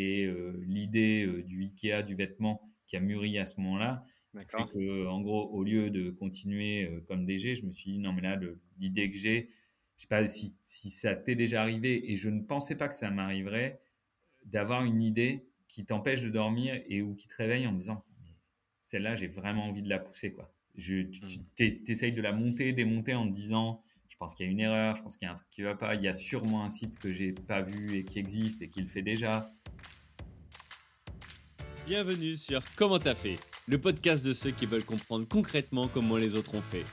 et l'idée du Ikea du vêtement qui a mûri à ce moment-là fait que, en gros, au lieu de continuer comme DG, je me suis dit non mais là l'idée que j'ai, je sais pas si, si ça t'est déjà arrivé et je ne pensais pas que ça m'arriverait d'avoir une idée qui t'empêche de dormir et ou qui te réveille en me disant celle-là j'ai vraiment envie de la pousser quoi. Je, tu, mmh. essayes de la monter, démonter en te disant pense qu'il y a une erreur, je pense qu'il y a un truc qui va pas, il y a sûrement un site que j'ai pas vu et qui existe et qui le fait déjà. Bienvenue sur Comment t'as fait, le podcast de ceux qui veulent comprendre concrètement comment les autres ont fait.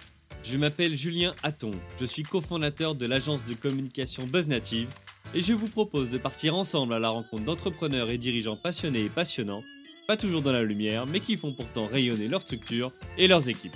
Je m'appelle Julien Hatton, je suis cofondateur de l'agence de communication BuzzNative et je vous propose de partir ensemble à la rencontre d'entrepreneurs et dirigeants passionnés et passionnants, pas toujours dans la lumière, mais qui font pourtant rayonner leur structure et leurs équipes.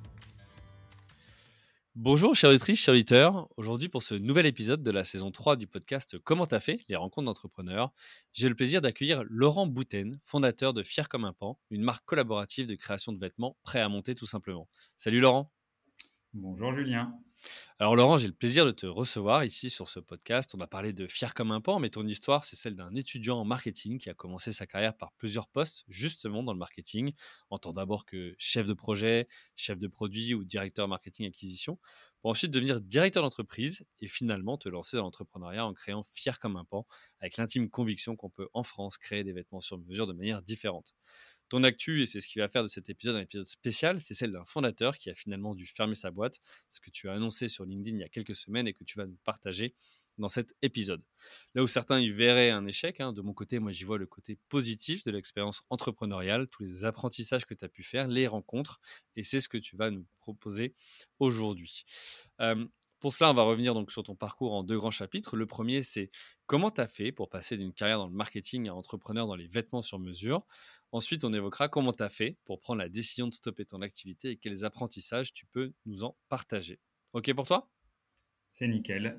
Bonjour chers auditrices, chers auditeurs. Aujourd'hui pour ce nouvel épisode de la saison 3 du podcast Comment t'as fait? Les rencontres d'entrepreneurs, j'ai le plaisir d'accueillir Laurent Bouten, fondateur de Fier comme un pan, une marque collaborative de création de vêtements prêt à monter tout simplement. Salut Laurent Bonjour Julien alors Laurent, j'ai le plaisir de te recevoir ici sur ce podcast. On a parlé de Fier comme un pan, mais ton histoire, c'est celle d'un étudiant en marketing qui a commencé sa carrière par plusieurs postes justement dans le marketing, en tant d'abord que chef de projet, chef de produit ou directeur marketing acquisition, pour ensuite devenir directeur d'entreprise et finalement te lancer dans l'entrepreneuriat en créant Fier comme un pan, avec l'intime conviction qu'on peut en France créer des vêtements sur mesure de manière différente. Ton actu, et c'est ce qui va faire de cet épisode un épisode spécial, c'est celle d'un fondateur qui a finalement dû fermer sa boîte, ce que tu as annoncé sur LinkedIn il y a quelques semaines et que tu vas nous partager dans cet épisode. Là où certains y verraient un échec, hein, de mon côté, moi j'y vois le côté positif de l'expérience entrepreneuriale, tous les apprentissages que tu as pu faire, les rencontres, et c'est ce que tu vas nous proposer aujourd'hui. pour cela, on va revenir donc sur ton parcours en deux grands chapitres. Le premier, c'est comment tu as fait pour passer d'une carrière dans le marketing à entrepreneur dans les vêtements sur mesure? Ensuite, on évoquera comment tu as fait pour prendre la décision de stopper ton activité et quels apprentissages tu peux nous en partager. OK pour toi? C'est nickel.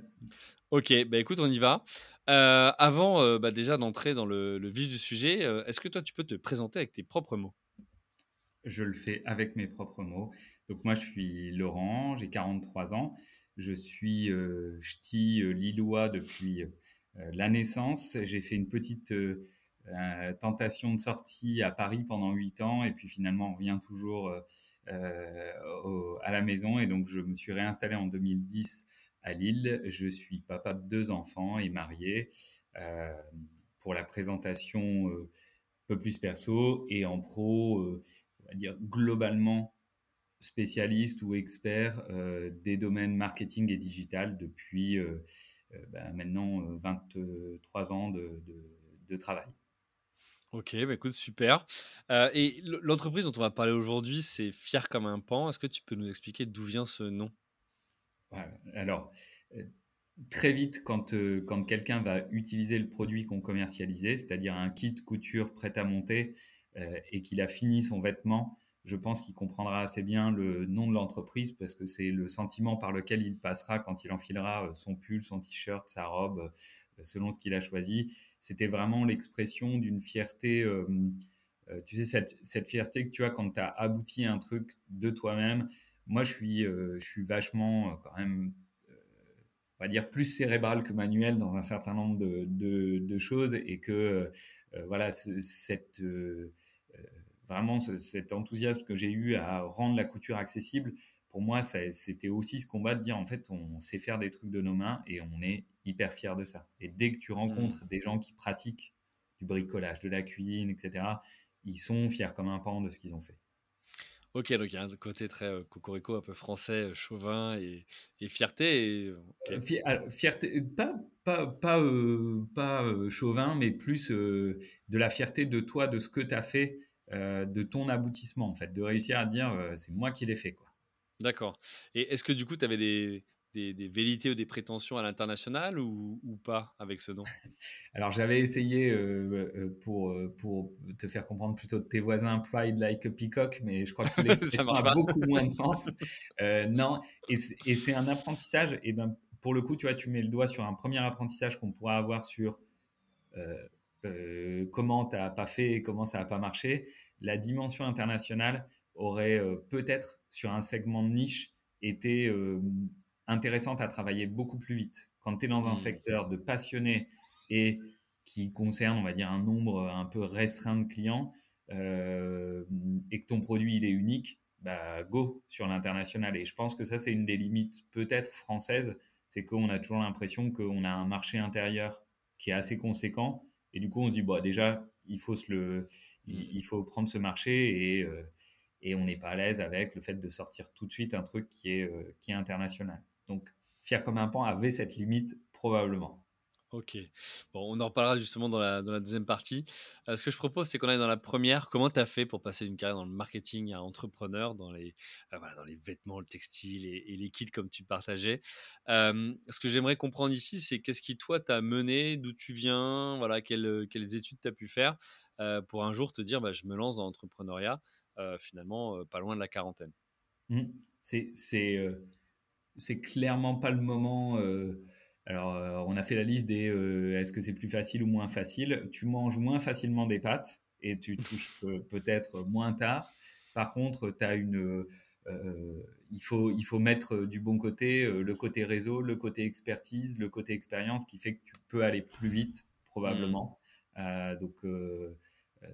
Ok, bah écoute, on y va. Euh, avant euh, bah déjà d'entrer dans le, vif du sujet, euh, est-ce que toi tu peux te présenter avec tes propres mots? Je le fais avec mes propres mots. Donc moi je suis Laurent, j'ai 43 ans, je suis ch'ti lillois depuis la naissance. J'ai fait une petite tentation de sortie à Paris pendant 8 ans et puis finalement on revient toujours euh, euh, à la maison et donc je me suis réinstallé en 2010 à Lille. Je suis papa de deux enfants et marié. pour la présentation un peu plus perso et en pro, on va dire globalement spécialiste ou expert des domaines marketing et digital depuis ben, maintenant 23 ans de travail. Ok, bah écoute, super. Euh, et l'entreprise dont on va parler aujourd'hui, c'est Fier comme un pan. Est-ce que tu peux nous expliquer d'où vient ce nom? Alors, euh, très vite, quand, euh, quand quelqu'un va utiliser le produit qu'on commercialisait, c'est-à-dire un kit couture prêt à monter, et qu'il a fini son vêtement, je pense qu'il comprendra assez bien le nom de l'entreprise parce que c'est le sentiment par lequel il passera quand il enfilera son pull, son t-shirt, sa robe, selon ce qu'il a choisi c'était vraiment l'expression d'une fierté. Euh, euh, tu sais, cette, cette, fierté que tu as quand tu as abouti un truc de toi-même. Moi, je suis, euh, je suis vachement quand même, on va dire, plus cérébral que manuel dans un certain nombre de, de, de choses et que, voilà, cette, vraiment cet enthousiasme que j'ai eu à rendre la couture accessible, pour moi, c'était aussi ce combat de dire en fait, on sait faire des trucs de nos mains et on est hyper fier de ça. Et dès que tu rencontres mmh. des gens qui pratiquent du bricolage, de la cuisine, etc., ils sont fiers comme un pan de ce qu'ils ont fait. Ok, donc il y a un côté très euh, cocorico, un peu français, euh, chauvin et, fierté. Euh, fierté, pas, pas, pas, pas chauvin, mais plus de la fierté de toi, de ce que tu as fait, de ton aboutissement, en fait, de réussir à dire c'est moi qui l'ai fait. quoi. D'accord. Et est-ce que du coup, tu avais des, des, des velléités ou des prétentions à l'international ou, ou, pas avec ce nom? Alors j'avais essayé euh, pour, pour te faire comprendre plutôt de tes voisins Pride like a peacock, mais je crois que l'expression a beaucoup moins de sens. non, et c'est un apprentissage. Et ben pour le coup, tu vois, tu mets le doigt sur un premier apprentissage qu'on pourra avoir sur euh, comment tu n'as pas fait et comment ça n'a pas marché, la dimension internationale aurait euh, peut-être sur un segment de niche été euh, intéressante à travailler beaucoup plus vite. Quand tu es dans un mmh. secteur de passionnés et qui concerne, on va dire, un nombre un peu restreint de clients et que ton produit il est unique, bah go sur l'international. Et je pense que ça c'est une des limites peut-être françaises, c'est qu'on a toujours l'impression qu'on a un marché intérieur qui est assez conséquent et du coup, on se dit, bon, déjà, il faut, se le, il, mm. faut prendre ce marché et, euh, et on n'est pas à l'aise avec le fait de sortir tout de suite un truc qui est, euh, qui est international. Donc, Fier comme un pan avait cette limite probablement. Ok. Bon, on en reparlera justement dans la, dans la deuxième partie. Euh, ce que je propose, c'est qu'on aille dans la première. Comment tu as fait pour passer d'une carrière dans le marketing à entrepreneur, dans les, euh, voilà, dans les vêtements, le textile et, les kits comme tu partageais? Euh, Ce que j'aimerais comprendre ici, c'est qu'est-ce qui, toi, t'a mené, d'où tu viens, voilà, quelles, quelles études tu as pu faire pour un jour te dire, bah, je me lance dans l'entrepreneuriat, finalement, pas loin de la quarantaine? Mmh. C'est c'est clairement pas le moment alors, euh, on a fait la liste des euh, est-ce que c'est plus facile ou moins facile. Tu manges moins facilement des pâtes et tu touches euh, peut-être moins tard. Par contre, tu as une. il, faut, il faut mettre du bon côté le côté réseau, le côté expertise, le côté expérience qui fait que tu peux aller plus vite, probablement. Mmh. donc,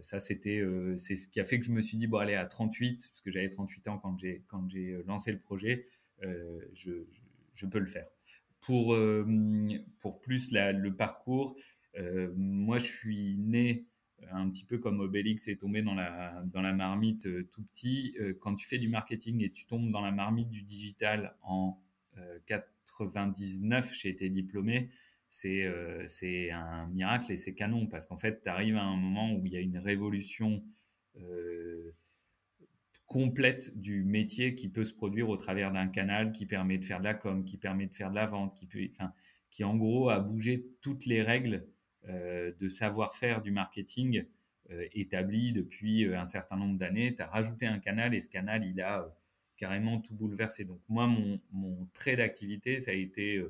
ça, c'était, c'est ce qui a fait que je me suis dit, bon, allez, à 38, parce que j'avais 38 ans quand j'ai lancé le projet, je, je peux le faire. Pour, euh, pour plus le parcours, euh, moi je suis né un petit peu comme Obélix est tombé dans la, dans la marmite euh, tout petit. quand tu fais du marketing et tu tombes dans la marmite du digital en 99, j'ai été diplômé, c'est c'est un miracle et c'est canon parce qu'en fait, tu arrives à un moment où il y a une révolution complète du métier qui peut se produire au travers d'un canal qui permet de faire de la com, qui permet de faire de la vente, qui peut, enfin, qui en gros a bougé toutes les règles euh, de savoir-faire du marketing euh, établies depuis euh, un certain nombre d'années. Tu as rajouté un canal et ce canal, il a carrément tout bouleversé. Donc moi, mon, mon trait d'activité, ça a été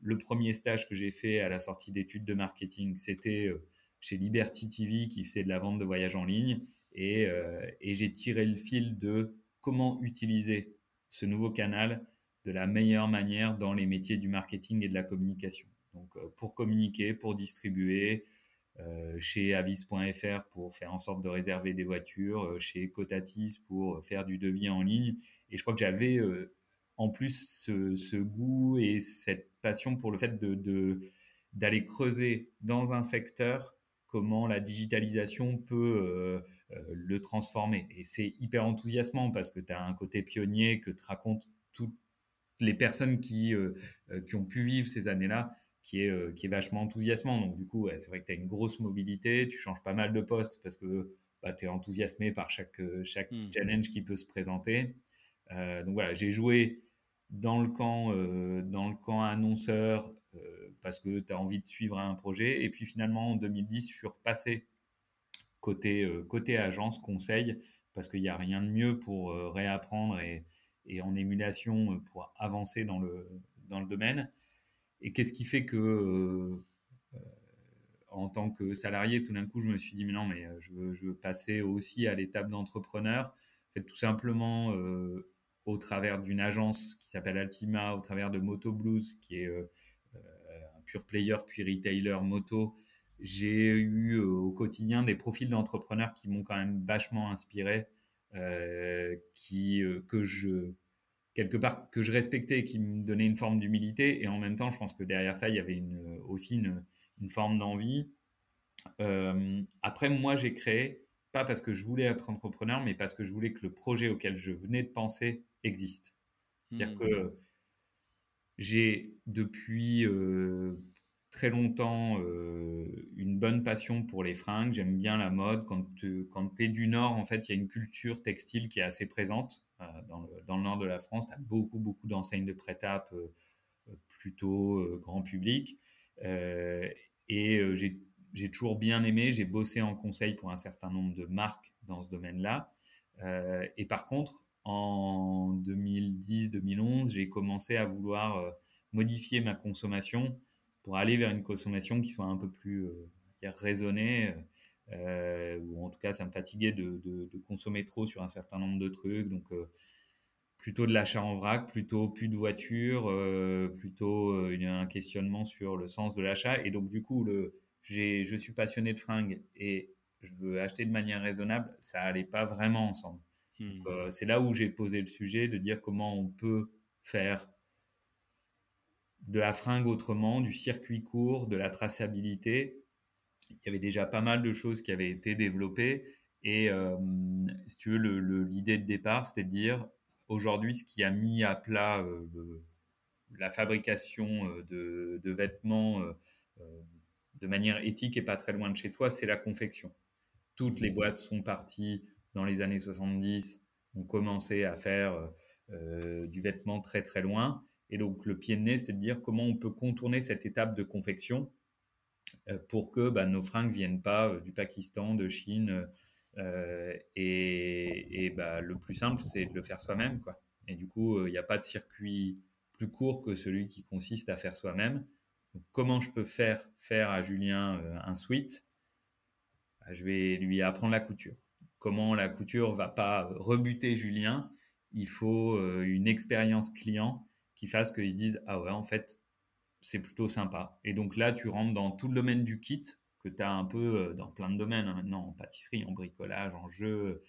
le premier stage que j'ai fait à la sortie d'études de marketing. C'était chez Liberty TV qui faisait de la vente de voyages en ligne. Euh, et, j'ai tiré le fil de comment utiliser ce nouveau canal de la meilleure manière dans les métiers du marketing et de la communication. Donc euh, pour communiquer, pour distribuer, euh, chez avis.fr pour faire en sorte de réserver des voitures, chez Cotatis pour faire du devis en ligne. Et je crois que j'avais en plus ce, goût et cette passion pour le fait de, d'aller creuser dans un secteur comment la digitalisation peut le transformer. Et c'est hyper enthousiasmant parce que tu as un côté pionnier que te racontent toutes les personnes qui, euh, euh, qui ont pu vivre ces années-là, qui est, qui est vachement enthousiasmant. Donc, du coup, c'est vrai que tu as une grosse mobilité, tu changes pas mal de postes parce que bah, tu es enthousiasmé par chaque, chaque mmh. challenge qui peut se présenter. donc voilà, j'ai joué dans le camp, dans le camp annonceur parce que tu as envie de suivre un projet. Et puis finalement, en 2010, je suis repassé côté, euh, côté agence, conseil, parce qu'il n'y a rien de mieux pour euh, réapprendre et, et, en émulation euh, pour avancer dans le, dans le domaine. Et qu'est-ce qui fait que, en tant que salarié, tout d'un coup, je me suis dit, mais non, mais je veux, je veux passer aussi à l'étape d'entrepreneur. En fait, tout simplement, au travers d'une agence qui s'appelle Altima, au travers de Moto Blues, qui est un pure player puis retailer moto, j'ai eu euh, au quotidien des profils d'entrepreneurs qui m'ont quand même vachement inspiré, euh, qui, euh, que je, quelque part, que je respectais et qui me donnaient une forme d'humilité. Et en même temps, je pense que derrière ça, il y avait une, aussi une, une forme d'envie. après, moi, j'ai créé, pas parce que je voulais être entrepreneur, mais parce que je voulais que le projet auquel je venais de penser existe. C'est-à-dire mmh. que j'ai depuis très longtemps euh, une bonne passion pour les fringues. J'aime bien la mode. Quand tu quand es du Nord, en fait, il y a une culture textile qui est assez présente. Euh, dans, le, dans, le, nord de la France, tu as beaucoup, beaucoup d'enseignes de prêt-à-peu plutôt grand public. et j'ai toujours bien aimé, j'ai bossé en conseil pour un certain nombre de marques dans ce domaine-là. et par contre, en 2010-2011, j'ai commencé à vouloir modifier ma consommation pour aller vers une consommation qui soit un peu plus raisonnée. Euh, ou en tout cas, ça me fatiguait de, consommer trop sur un certain nombre de trucs. Donc, euh, plutôt de l'achat en vrac, plutôt plus de voitures, euh, plutôt un questionnement sur le sens de l'achat. Et donc, du coup, le, je suis passionné de fringues et je veux acheter de manière raisonnable, ça allait pas vraiment ensemble. Hmm. c'est là où j'ai posé le sujet de dire comment on peut faire de la fringue autrement, du circuit court, de la traçabilité, il y avait déjà pas mal de choses qui avaient été développées. Et euh, si tu veux, l'idée de départ, c'était de dire aujourd'hui, ce qui a mis à plat euh, la fabrication euh, de, vêtements de manière éthique et pas très loin de chez toi, c'est la confection. Toutes les boîtes sont parties dans les années 70, ont commencé à faire du vêtement très très loin. Et donc le pied de nez, c'est de dire comment on peut contourner cette étape de confection euh, pour que bah, nos fringues viennent pas euh, du Pakistan, de Chine. Euh, et, bah, le plus simple, c'est de le faire soi-même. Quoi. Et du coup, il n'y a pas de circuit plus court que celui qui consiste à faire soi-même. comment je peux faire faire à Julien un sweat? Bah, Je vais lui apprendre la couture. Comment la couture va pas rebuter Julien? Il faut une expérience client qui fasse qu'ils se disent ah ouais en fait c'est plutôt sympa. Et donc là, tu rentres dans tout le domaine du kit, que tu as un peu euh, dans plein de domaines hein, maintenant, en pâtisserie, en bricolage, en jeu.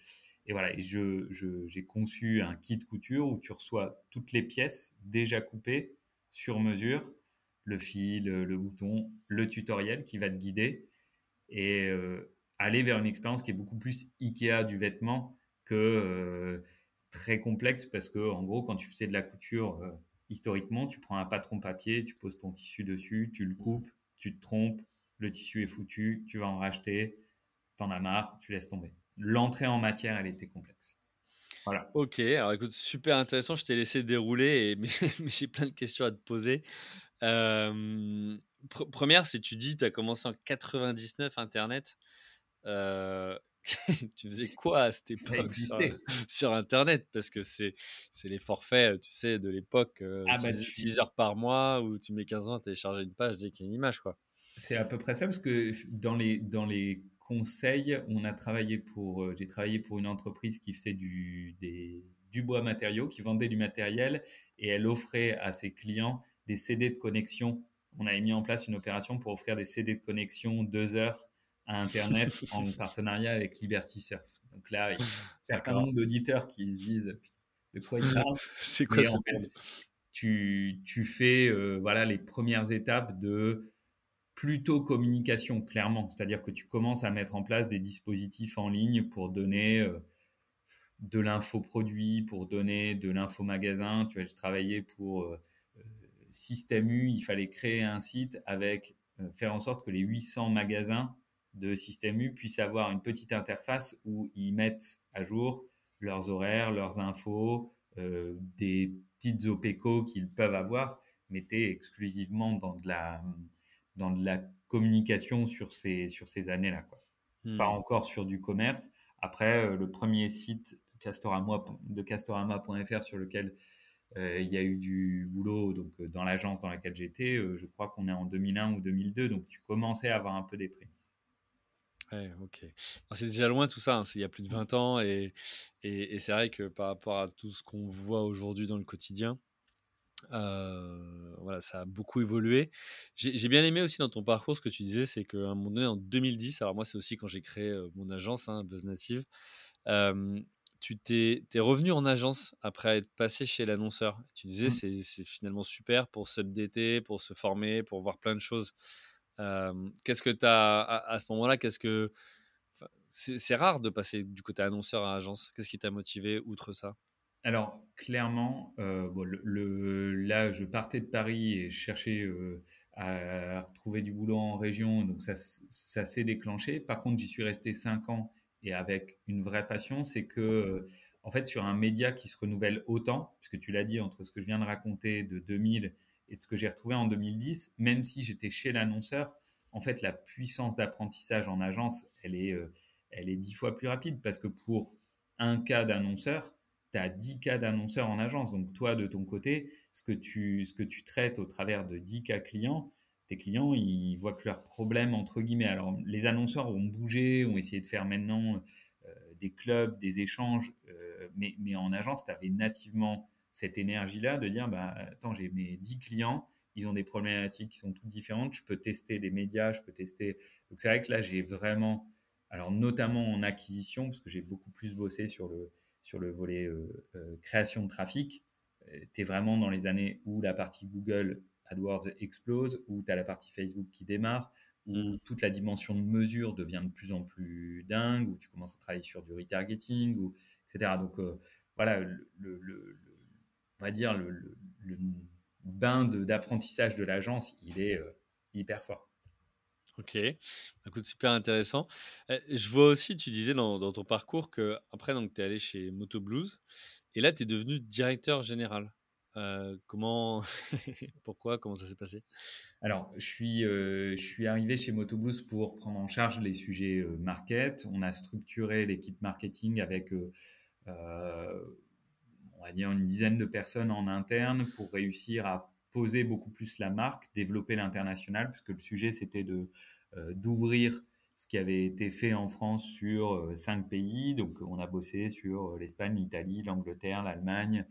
Et voilà, et je, j'ai conçu un kit couture où tu reçois toutes les pièces déjà coupées sur mesure, le fil, le bouton, le tutoriel qui va te guider et euh, aller vers une expérience qui est beaucoup plus Ikea du vêtement que euh, très complexe parce que en gros quand tu faisais de la couture historiquement, tu prends un patron papier, tu poses ton tissu dessus, tu le coupes, tu te trompes, le tissu est foutu, tu vas en racheter, t'en as marre, tu laisses tomber. L'entrée en matière, elle était complexe. Voilà. Ok, alors écoute, super intéressant. Je t'ai laissé dérouler, et, mais, j'ai plein de questions à te poser. Euh, première, c'est tu dis, tu as commencé en 99 Internet. Euh, tu faisais quoi à cette époque sur, Internet? Parce que c'est les forfaits, tu sais, de l'époque, 6 euh, ah bah, heures par mois, où tu mets 15 ans à télécharger une page dès qu'il y a une image. quoi. C'est à peu près ça, parce que dans les, dans les conseils, on a travaillé pour, euh, j'ai travaillé pour une entreprise qui faisait du, des, du bois matériaux, qui vendait du matériel, et elle offrait à ses clients des CD de connexion. On avait mis en place une opération pour offrir des CD de connexion deux heures à Internet en partenariat avec Liberty Surf. Donc là, il y a un certain nombre d'auditeurs qui se disent de quoi il parle C'est quoi en fait, tu, tu fais euh, voilà, les premières étapes de plutôt communication, clairement. C'est-à-dire que tu commences à mettre en place des dispositifs en ligne pour donner euh, de l'infoproduit, pour donner de l'info magasin. Tu j'ai travaillé pour euh, Système U, il fallait créer un site avec, faire en sorte que les 800 magasins de Système U puissent avoir une petite interface où ils mettent à jour leurs horaires, leurs infos, euh, des petites OPECO qu'ils peuvent avoir, mettez exclusivement dans de la, dans de la communication sur ces, sur ces années-là. Quoi. Hmm. Pas encore sur du commerce. Après, euh, le premier site Castorama, de castorama.fr sur lequel euh, il y a eu du boulot donc, dans l'agence dans laquelle j'étais, je crois qu'on est en 2001 ou 2002, donc tu commençais à avoir un peu des prémices. Ouais, ok. C'est déjà loin tout ça, hein, c'est il y a plus de 20 ans et, et, c'est vrai que par rapport à tout ce qu'on voit aujourd'hui dans le quotidien, euh, voilà, ça a beaucoup évolué. J'ai bien aimé aussi dans ton parcours ce que tu disais, c'est qu'à un moment donné, en 2010, alors moi c'est aussi quand j'ai créé euh, mon agence, hein, Buzz Native, euh, tu t'es revenu en agence après être passé chez l'annonceur. Tu disais mmh. c'est finalement super pour s'updater, pour se former, pour voir plein de choses qu'est-ce que tu as à, ce moment-là Qu'est-ce que c'est rare de passer du côté annonceur à agence. Qu'est-ce qui t'a motivé outre ça? Alors clairement, euh, là, je partais de Paris et je cherchais euh, à, retrouver du boulot en région, donc ça, ça s'est déclenché. Par contre, j'y suis resté cinq ans et avec une vraie passion, c'est que en fait, sur un média qui se renouvelle autant, puisque tu l'as dit, entre ce que je viens de raconter de 2000 et de ce que j'ai retrouvé en 2010, même si j'étais chez l'annonceur, en fait, la puissance d'apprentissage en agence, elle est, euh, elle est dix fois plus rapide parce que pour un cas d'annonceur, tu as 10 cas d'annonceurs en agence. Donc, toi, de ton côté, ce que tu, ce que tu traites au travers de 10 cas clients, tes clients, ils voient que leurs problèmes, entre guillemets. Alors, les annonceurs ont bougé, ont essayé de faire maintenant euh, des clubs, des échanges, euh, mais, mais, en agence, tu avais nativement cette énergie-là de dire, bah, attends, j'ai mes 10 clients, ils ont des problématiques qui sont toutes différentes, je peux tester des médias, je peux tester. Donc, c'est vrai que là, j'ai vraiment, alors notamment en acquisition, parce que j'ai beaucoup plus bossé sur le, sur le volet euh, création de trafic, tu es vraiment dans les années où la partie Google AdWords explose, où tu as la partie Facebook qui démarre, où mm. toute la dimension de mesure devient de plus en plus dingue, où tu commences à travailler sur du retargeting, ou, etc. Donc euh, voilà, le, on va dire le, bain d'apprentissage de, l'agence, il est euh, hyper fort. Ok, écoute, super intéressant. Euh, je vois aussi, tu disais dans, dans ton parcours que après, tu es allé chez Moto Blues et là, tu es devenu directeur général. Euh, comment, pourquoi, comment ça s'est passé? Alors, je suis, euh, je suis arrivé chez Motoboost pour prendre en charge les sujets euh, market. On a structuré l'équipe marketing avec, va une dizaine de personnes en interne pour réussir à poser beaucoup plus la marque, développer l'international, puisque le sujet c'était de d'ouvrir ce qui avait été fait en France sur cinq pays. Donc, on a bossé sur l'Espagne, l'Italie, l'Angleterre, l'Allemagne,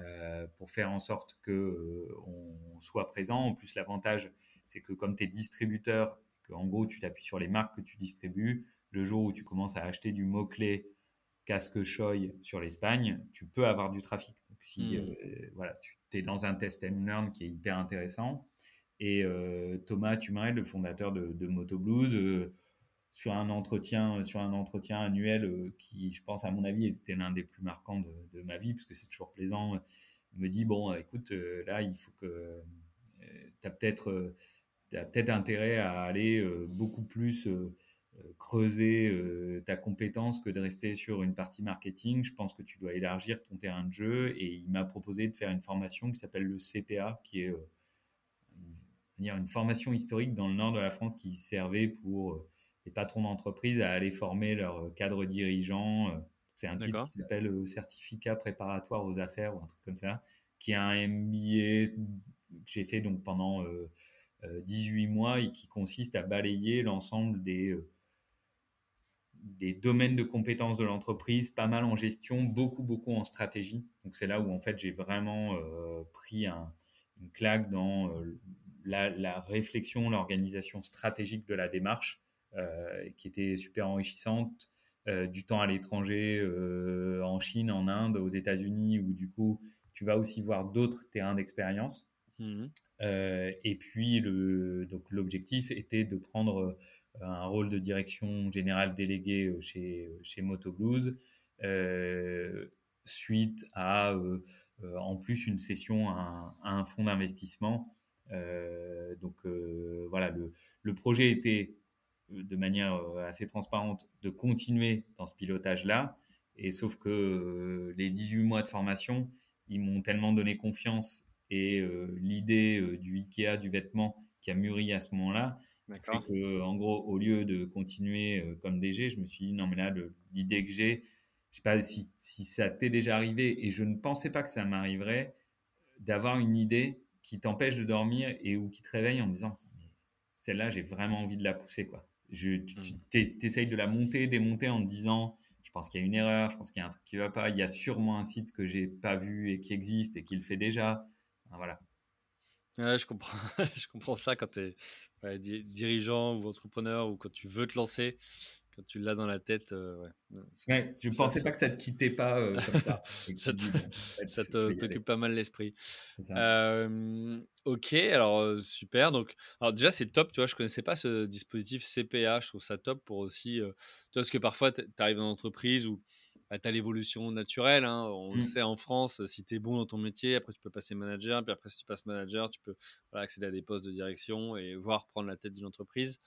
euh, pour faire en sorte que euh, on soit présent. En plus, l'avantage, c'est que comme tu es distributeur, que en gros, tu t'appuies sur les marques que tu distribues, le jour où tu commences à acheter du mot-clé casque Choi sur l'Espagne, tu peux avoir du trafic. Donc, si hmm. euh, voilà, tu es dans un test and learn qui est hyper intéressant. Et Thomas Tumarel, le fondateur de, de Moto Blues, sur un entretien, sur un entretien annuel euh, qui, je pense, à mon avis, était l'un des plus marquants de, ma vie, parce que c'est toujours plaisant. Il me dit, bon, écoute, euh, là, il faut que euh, tu as peut-être peut intérêt à aller beaucoup plus creuser ta compétence que de rester sur une partie marketing. Je pense que tu dois élargir ton terrain de jeu. Et il m'a proposé de faire une formation qui s'appelle le CPA, qui est une formation historique dans le nord de la France qui servait pour les patrons d'entreprise à aller former leurs cadres dirigeants. Euh, c'est un titre qui s'appelle euh, certificat préparatoire aux affaires ou un truc comme ça, qui est un MBA que j'ai fait donc pendant 18 euh, mois et qui consiste à balayer l'ensemble des des domaines de compétences de l'entreprise, pas mal en gestion, beaucoup, beaucoup en stratégie. Donc c'est là où en fait j'ai vraiment pris un, une claque dans la, la, réflexion, l'organisation stratégique de la démarche euh, qui était super enrichissante. Euh, du temps à l'étranger, euh, en Chine, en Inde, aux États-Unis, où du coup, tu vas aussi voir d'autres terrains d'expérience. Mmh. et puis, le, donc, l'objectif était de prendre un rôle de direction générale délégué chez, chez Moto Blues, suite à, en plus, une cession à un, fonds d'investissement. donc, voilà, le, le projet était de manière euh, assez transparente de continuer dans ce pilotage-là. Et sauf que euh, les 18 mois de formation, ils m'ont tellement donné confiance et euh, l'idée du Ikea, du vêtement qui a mûri à ce moment-là, fait que, en gros, au lieu de continuer comme DG, je me suis dit, non, mais là, l'idée que j'ai, je sais pas si, si ça t'est déjà arrivé, et je ne pensais pas que ça m'arriverait, d'avoir une idée qui t'empêche de dormir et ou qui te réveille en disant, celle-là, j'ai vraiment envie de la pousser, quoi. Je, tu hmm. essayes de la monter, démonter en te disant je pense qu'il y a une erreur, je pense qu'il y a un truc qui ne va pas, il y a sûrement un site que j'ai pas vu et qui existe et qui le fait déjà. voilà. je, comprends, je comprends ça quand tu es dirigeant ou entrepreneur ou quand tu veux te lancer quand tu l'as dans la tête. Euh, ouais. je ne pensais pas que ça te quittait pas euh, comme ça. ça t'occupe pas mal l'esprit. Euh, ok, alors super. Donc, alors déjà c'est top. Tu vois, je connaissais pas ce dispositif CPA. Je trouve ça top pour aussi. tu vois, parce que parfois tu arrives dans une entreprise où bah, tu as l'évolution naturelle. Hein. On le mmh. sait en France, si tu es bon dans ton métier, après tu peux passer manager, puis après si tu passes manager, tu peux accéder à des postes de direction et voir prendre la tête d'une entreprise.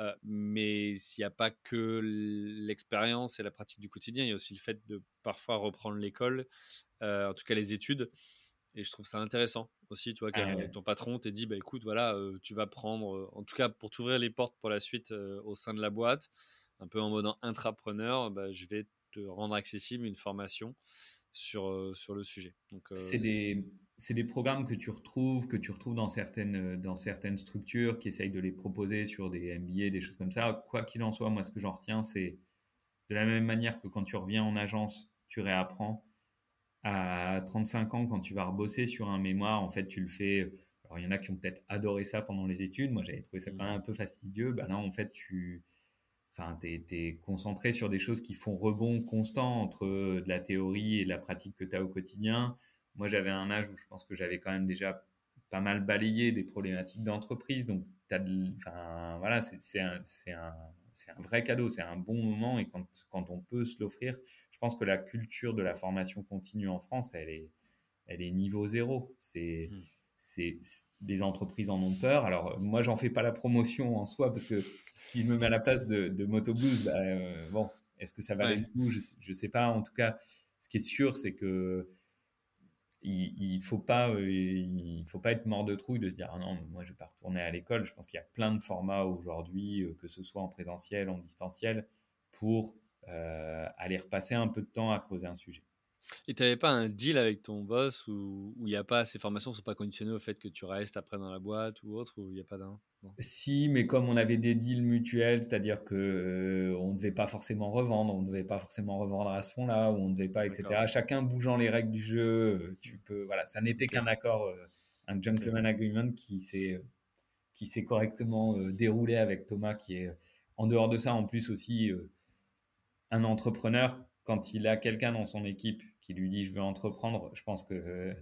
Euh, mais s'il n'y a pas que l'expérience et la pratique du quotidien, il y a aussi le fait de parfois reprendre l'école, euh, en tout cas les études. Et je trouve ça intéressant aussi, tu vois, que ah ton patron t'ait dit, bah écoute, voilà, tu vas prendre, en tout cas pour t'ouvrir les portes pour la suite au sein de la boîte, un peu en mode intrapreneur, bah, je vais te rendre accessible une formation sur, sur le sujet. Donc, c'est des, des, programmes que tu retrouves, que tu retrouves dans certaines, dans certaines structures qui essayent de les proposer sur des MBA, des choses comme ça. Quoi qu'il en soit, moi, ce que j'en retiens, c'est de la même manière que quand tu reviens en agence, tu réapprends. À 35 ans, quand tu vas rebosser sur un mémoire, en fait, tu le fais. Alors, il y en a qui ont peut-être adoré ça pendant les études. Moi, j'avais trouvé ça quand même un peu fastidieux. Ben là, en fait, tu enfin, es, concentré sur des choses qui font rebond constant entre de la théorie et la pratique que tu as au quotidien. Moi, j'avais un âge où je pense que j'avais quand même déjà pas mal balayé des problématiques d'entreprise. Donc, enfin, voilà, c'est un, un, un, vrai cadeau, c'est un bon moment. Et quand, quand on peut se l'offrir, je pense que la culture de la formation continue en France, elle est, elle est niveau zéro. C'est. Mmh c'est les entreprises en ont peur. Alors moi, j'en fais pas la promotion en soi parce que si je me met à la place de, de Moto Blues, bah, euh, bon, est-ce que ça valait le coup Je, ne sais pas. En tout cas, ce qui est sûr, c'est que il, il faut pas, euh, il faut pas être mort de trouille de se dire ah non, moi je vais pas retourner à l'école. Je pense qu'il y a plein de formats aujourd'hui, euh, que ce soit en présentiel, en distanciel, pour aller repasser un peu de temps à creuser un sujet. Et tu n'avais pas un deal avec ton boss où il n'y a pas, ces formations ne sont pas conditionnées au fait que tu restes après dans la boîte ou autre, ou il n'y a pas d'un Si, mais comme on avait des deals mutuels, c'est-à-dire que euh, on ne devait pas forcément revendre, on ne devait pas forcément revendre à ce fond-là, ou on ne devait pas, etc. Chacun bougeant les règles du jeu, tu peux, voilà, ça n'était qu'un accord, euh, un gentleman agreement qui s'est qui s'est correctement déroulé avec Thomas, qui est en dehors de ça en plus aussi un entrepreneur quand il a quelqu'un dans son équipe qui lui dit je veux entreprendre, je pense que il euh,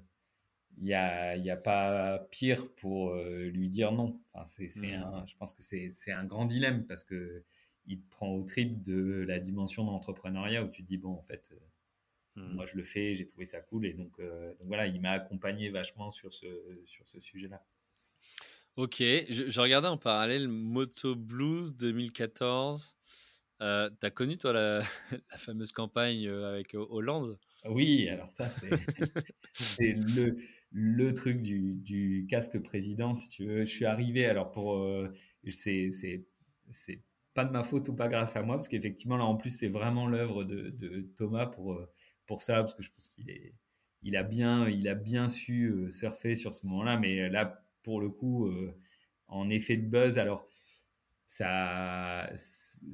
n'y a, y a, pas pire pour euh, lui dire non. Enfin, c'est, mmh. je pense que c'est, un grand dilemme parce que il te prend au trip de la dimension d'entrepreneuriat où tu te dis bon en fait euh, mmh. moi je le fais, j'ai trouvé ça cool et donc, donc voilà il m'a accompagné vachement sur ce sur ce sujet-là. Ok, je, je regardais en parallèle Moto Blues 2014. Euh, T'as connu, toi, la, fameuse campagne euh, avec euh, Hollande? Oui, alors ça, c'est le, le truc du, du, casque président, si tu veux. Je suis arrivé, alors pour. Euh, c'est pas de ma faute ou pas grâce à moi, parce qu'effectivement, là, en plus, c'est vraiment l'œuvre de, de, Thomas pour, pour ça, parce que je pense qu'il est. Il a, bien, il a bien su surfer sur ce moment-là, mais là, pour le coup, en effet de buzz, alors ça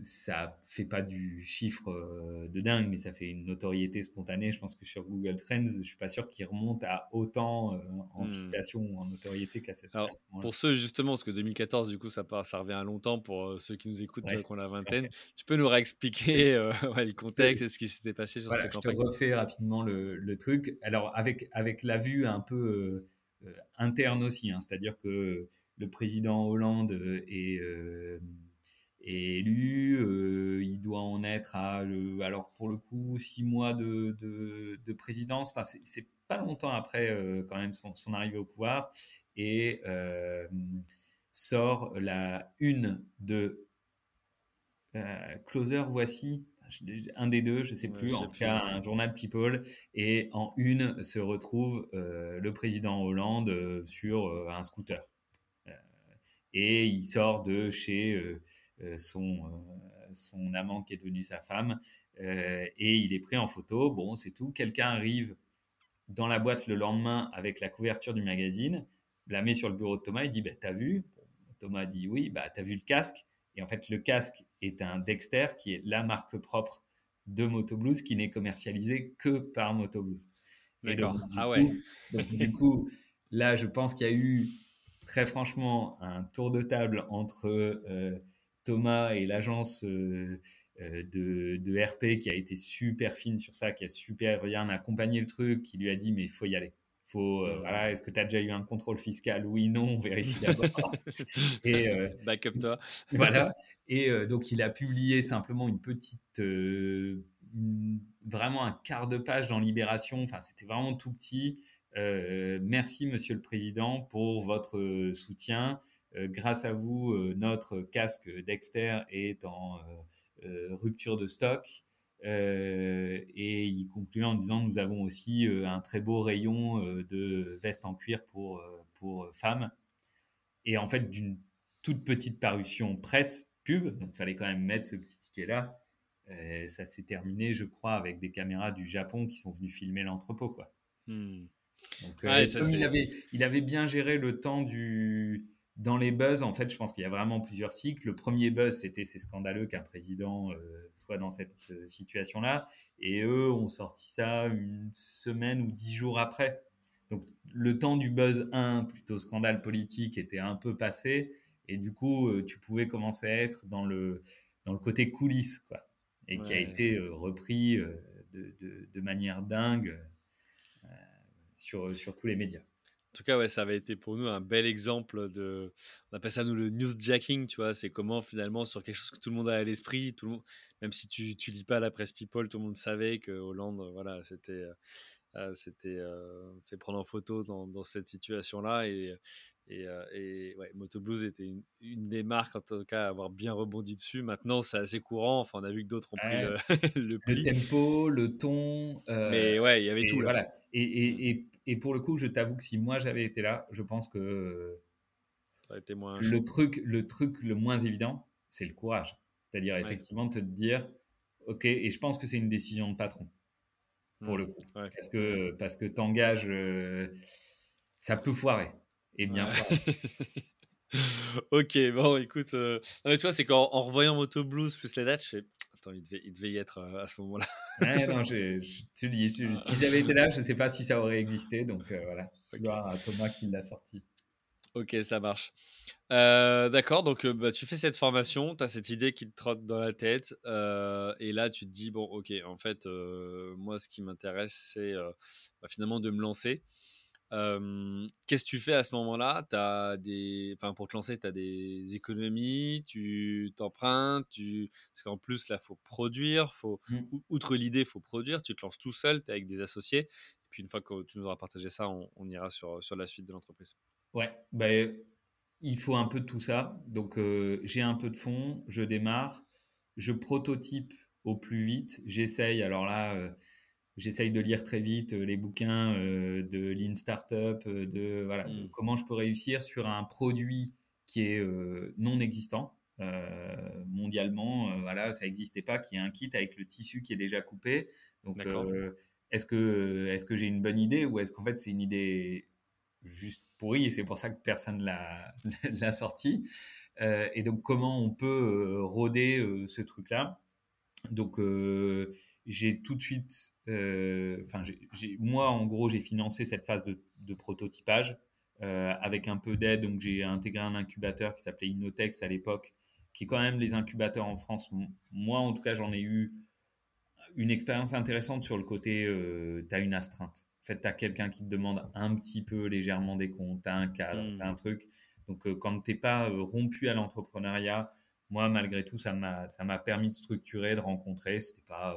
ça fait pas du chiffre euh, de dingue, mais ça fait une notoriété spontanée. Je pense que sur Google Trends, je suis pas sûr qu'il remonte à autant euh, en hmm. citation ou en notoriété qu'à cette Alors, Pour ceux justement, parce que 2014, du coup, ça, part, ça revient à longtemps pour euh, ceux qui nous écoutent, ouais. qu'on a vingtaine. Tu peux nous réexpliquer le contexte et ce qui s'était passé sur cette campagne Je te refais rapidement le, le, truc. Alors avec avec la vue un peu interne aussi, hein, c'est-à-dire que le président Hollande est élu. Euh, il doit en être à, alors pour le coup, six mois de, de, présidence. Enfin, c'est pas longtemps après euh, quand même son, arrivée au pouvoir et euh, sort la une de Closer. Voici un des deux, je sais plus, en tout cas un journal People, et en une se retrouve le président Hollande sur un scooter. Et il sort de chez euh, son, euh, son amant qui est devenu sa femme, euh, et il est pris en photo. Bon, c'est tout. Quelqu'un arrive dans la boîte le lendemain avec la couverture du magazine, la met sur le bureau de Thomas, il dit bah, T'as vu? Thomas dit Oui, bah, t'as vu le casque? Et en fait, le casque est un Dexter qui est la marque propre de Moto Blues qui n'est commercialisé que par Moto Blues. D'accord. Ah ouais. du coup, là, je pense qu'il y a eu très franchement un tour de table entre Thomas et l'agence euh, euh, de, RP qui a été super fine sur ça, qui a super bien accompagné le truc, qui lui a dit mais il faut y aller. Faut, euh, voilà, est-ce que tu as déjà eu un contrôle fiscal? Oui, non, on vérifie d'abord. et backup toi. voilà. Et donc il a publié simplement une petite, vraiment un quart de page dans Libération. Enfin, c'était vraiment tout petit. Merci, Monsieur le Président, pour votre soutien. Euh, grâce à vous, euh, notre casque Dexter est en euh, rupture de stock. et il conclut en disant nous avons aussi un très beau rayon de vestes en cuir pour, pour femmes. Et en fait, d'une toute petite parution presse, pub, donc il fallait quand même mettre ce petit ticket-là. ça s'est terminé, je crois, avec des caméras du Japon qui sont venus filmer l'entrepôt. quoi. Hmm. Donc, il, avait, il avait bien géré le temps du, dans les buzz, en fait, je pense qu'il y a vraiment plusieurs cycles. Le premier buzz, c'était c'est scandaleux qu'un président euh, soit dans cette euh, situation-là. Et eux ont sorti ça une semaine ou dix jours après. Donc le temps du buzz 1, plutôt scandale politique, était un peu passé. Et du coup, euh, tu pouvais commencer à être dans le, dans le côté coulisses, quoi. Et qui a été repris de, de, de, manière dingue sur, sur tous les médias. En tout cas, ouais, ça avait été pour nous un bel exemple de. On appelle ça nous le newsjacking, tu vois. C'est comment finalement, sur quelque chose que tout le monde a à l'esprit, tout le monde, même si tu, tu lis pas la presse People, tout le monde savait que Hollande, voilà, c'était. Euh, euh, c'était euh, fait prendre en photo dans, dans cette situation-là et, et, et ouais, Moto Blues était une, des marques en tout cas à avoir bien rebondi dessus. Maintenant, c'est assez courant. Enfin, on a vu que d'autres ont pris le, le, le, tempo, le ton. Mais ouais, il y avait tout là. Voilà. Et, et, et pour le coup, je t'avoue que si moi j'avais été là, je pense que été moins le truc, le truc le moins évident, c'est le courage. C'est-à-dire effectivement te dire, ok, et je pense que c'est une décision de patron pour mmh. le coup, parce que parce que t'engages, euh, ça peut foirer et bien foirer. ok, bon, écoute, euh... non, mais tu vois, c'est qu'en revoyant Moto Blues plus les dates, je fais il devait, y être euh, à ce moment-là. non, je, dis, ah. si j'avais été là, je ne sais pas si ça aurait existé. Donc euh, voilà, gloire à Thomas qui l'a sorti. Ok, ça marche. Euh, d'accord, donc bah, tu fais cette formation, tu as cette idée qui te trotte dans la tête, et là tu te dis, bon, ok, en fait, moi ce qui m'intéresse, c'est bah, finalement de me lancer. Qu'est-ce que tu fais à ce moment-là? As des... enfin, Pour te lancer, tu as des économies, tu t'empruntes, tu... parce qu'en plus, là, il faut produire, faut... Mmh. outre l'idée, il faut produire, tu te lances tout seul, tu es avec des associés, et puis une fois que tu nous auras partagé ça, on, ira sur, sur la suite de l'entreprise. Ouais, bah, il faut un peu de tout ça. Donc, j'ai un peu de fonds, je démarre, je prototype au plus vite, j'essaye, alors là j'essaye de lire très vite euh, les bouquins euh, de Lean Startup, euh, de, voilà, mm. comment je peux réussir sur un produit qui est non existant. mondialement, voilà, ça n'existait pas, qui est un kit avec le tissu qui est déjà coupé. Donc, est-ce que, est-ce que j'ai une bonne idée ou est-ce qu'en fait c'est une idée juste pourrie et c'est pour ça que personne l'a, l'a sorti Et donc, comment on peut roder ce truc-là? Donc, j'ai tout de suite, euh, enfin, moi, en gros, j'ai financé cette phase de, prototypage euh, avec un peu d'aide. Donc, j'ai intégré un incubateur qui s'appelait Innotex à l'époque, qui est quand même les incubateurs en France. Moi, en tout cas, j'en ai eu une expérience intéressante sur le côté, euh, tu as une astreinte. En fait, tu as quelqu'un qui te demande un petit peu légèrement des comptes, tu as un cadre, mmh. tu as un truc. Donc, quand tu n'es pas rompu à l'entrepreneuriat, moi, malgré tout, ça m'a permis de structurer, de rencontrer. C'était pas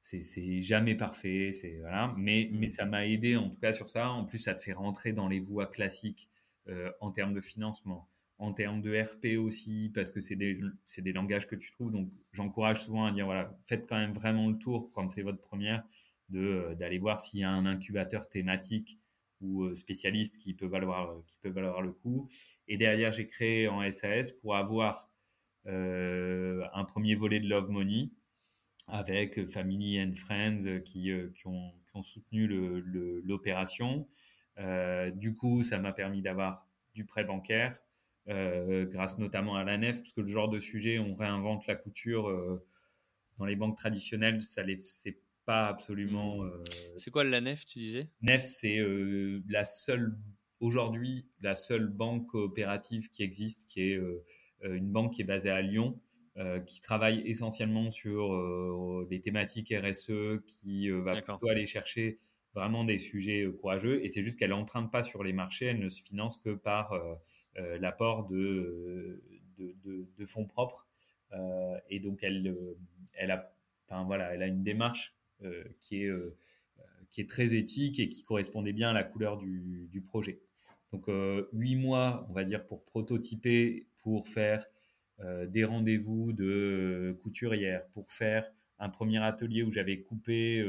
c'est jamais parfait, c'est voilà, mais, mmh. mais ça m'a aidé en tout cas sur ça. En plus, ça te fait rentrer dans les voies classiques euh, en termes de financement, en termes de RP aussi, parce que c'est des, des langages que tu trouves. Donc, j'encourage souvent à dire voilà, faites quand même vraiment le tour quand c'est votre première, de euh, d'aller voir s'il y a un incubateur thématique ou euh, spécialiste qui peut valoir qui peut valoir le coup. Et derrière, j'ai créé en SAS pour avoir un premier volet de Love Money avec Family and Friends euh, qui, euh, qui, ont, qui ont, soutenu l'opération. Euh, du coup, ça m'a permis d'avoir du prêt bancaire, grâce notamment à la nef, parce que le genre de sujet, on réinvente la couture dans les banques traditionnelles, ça c'est pas absolument. Mmh. c'est quoi la nef, tu disais? Nef, c'est la seule aujourd'hui la seule banque coopérative qui existe, qui est une banque qui est basée à Lyon, euh, qui travaille essentiellement sur euh, des thématiques RSE, qui euh, va plutôt aller chercher vraiment des sujets courageux. Et c'est juste qu'elle n'emprunte pas sur les marchés, elle ne se finance que par l'apport de, de, fonds propres. et donc, elle, elle, a, enfin, voilà, elle a une démarche qui, est, qui est très éthique et qui correspondait bien à la couleur du, du projet. Donc, huit mois, on va dire, pour prototyper, pour faire euh, des rendez-vous de couturière, pour faire un premier atelier où j'avais coupé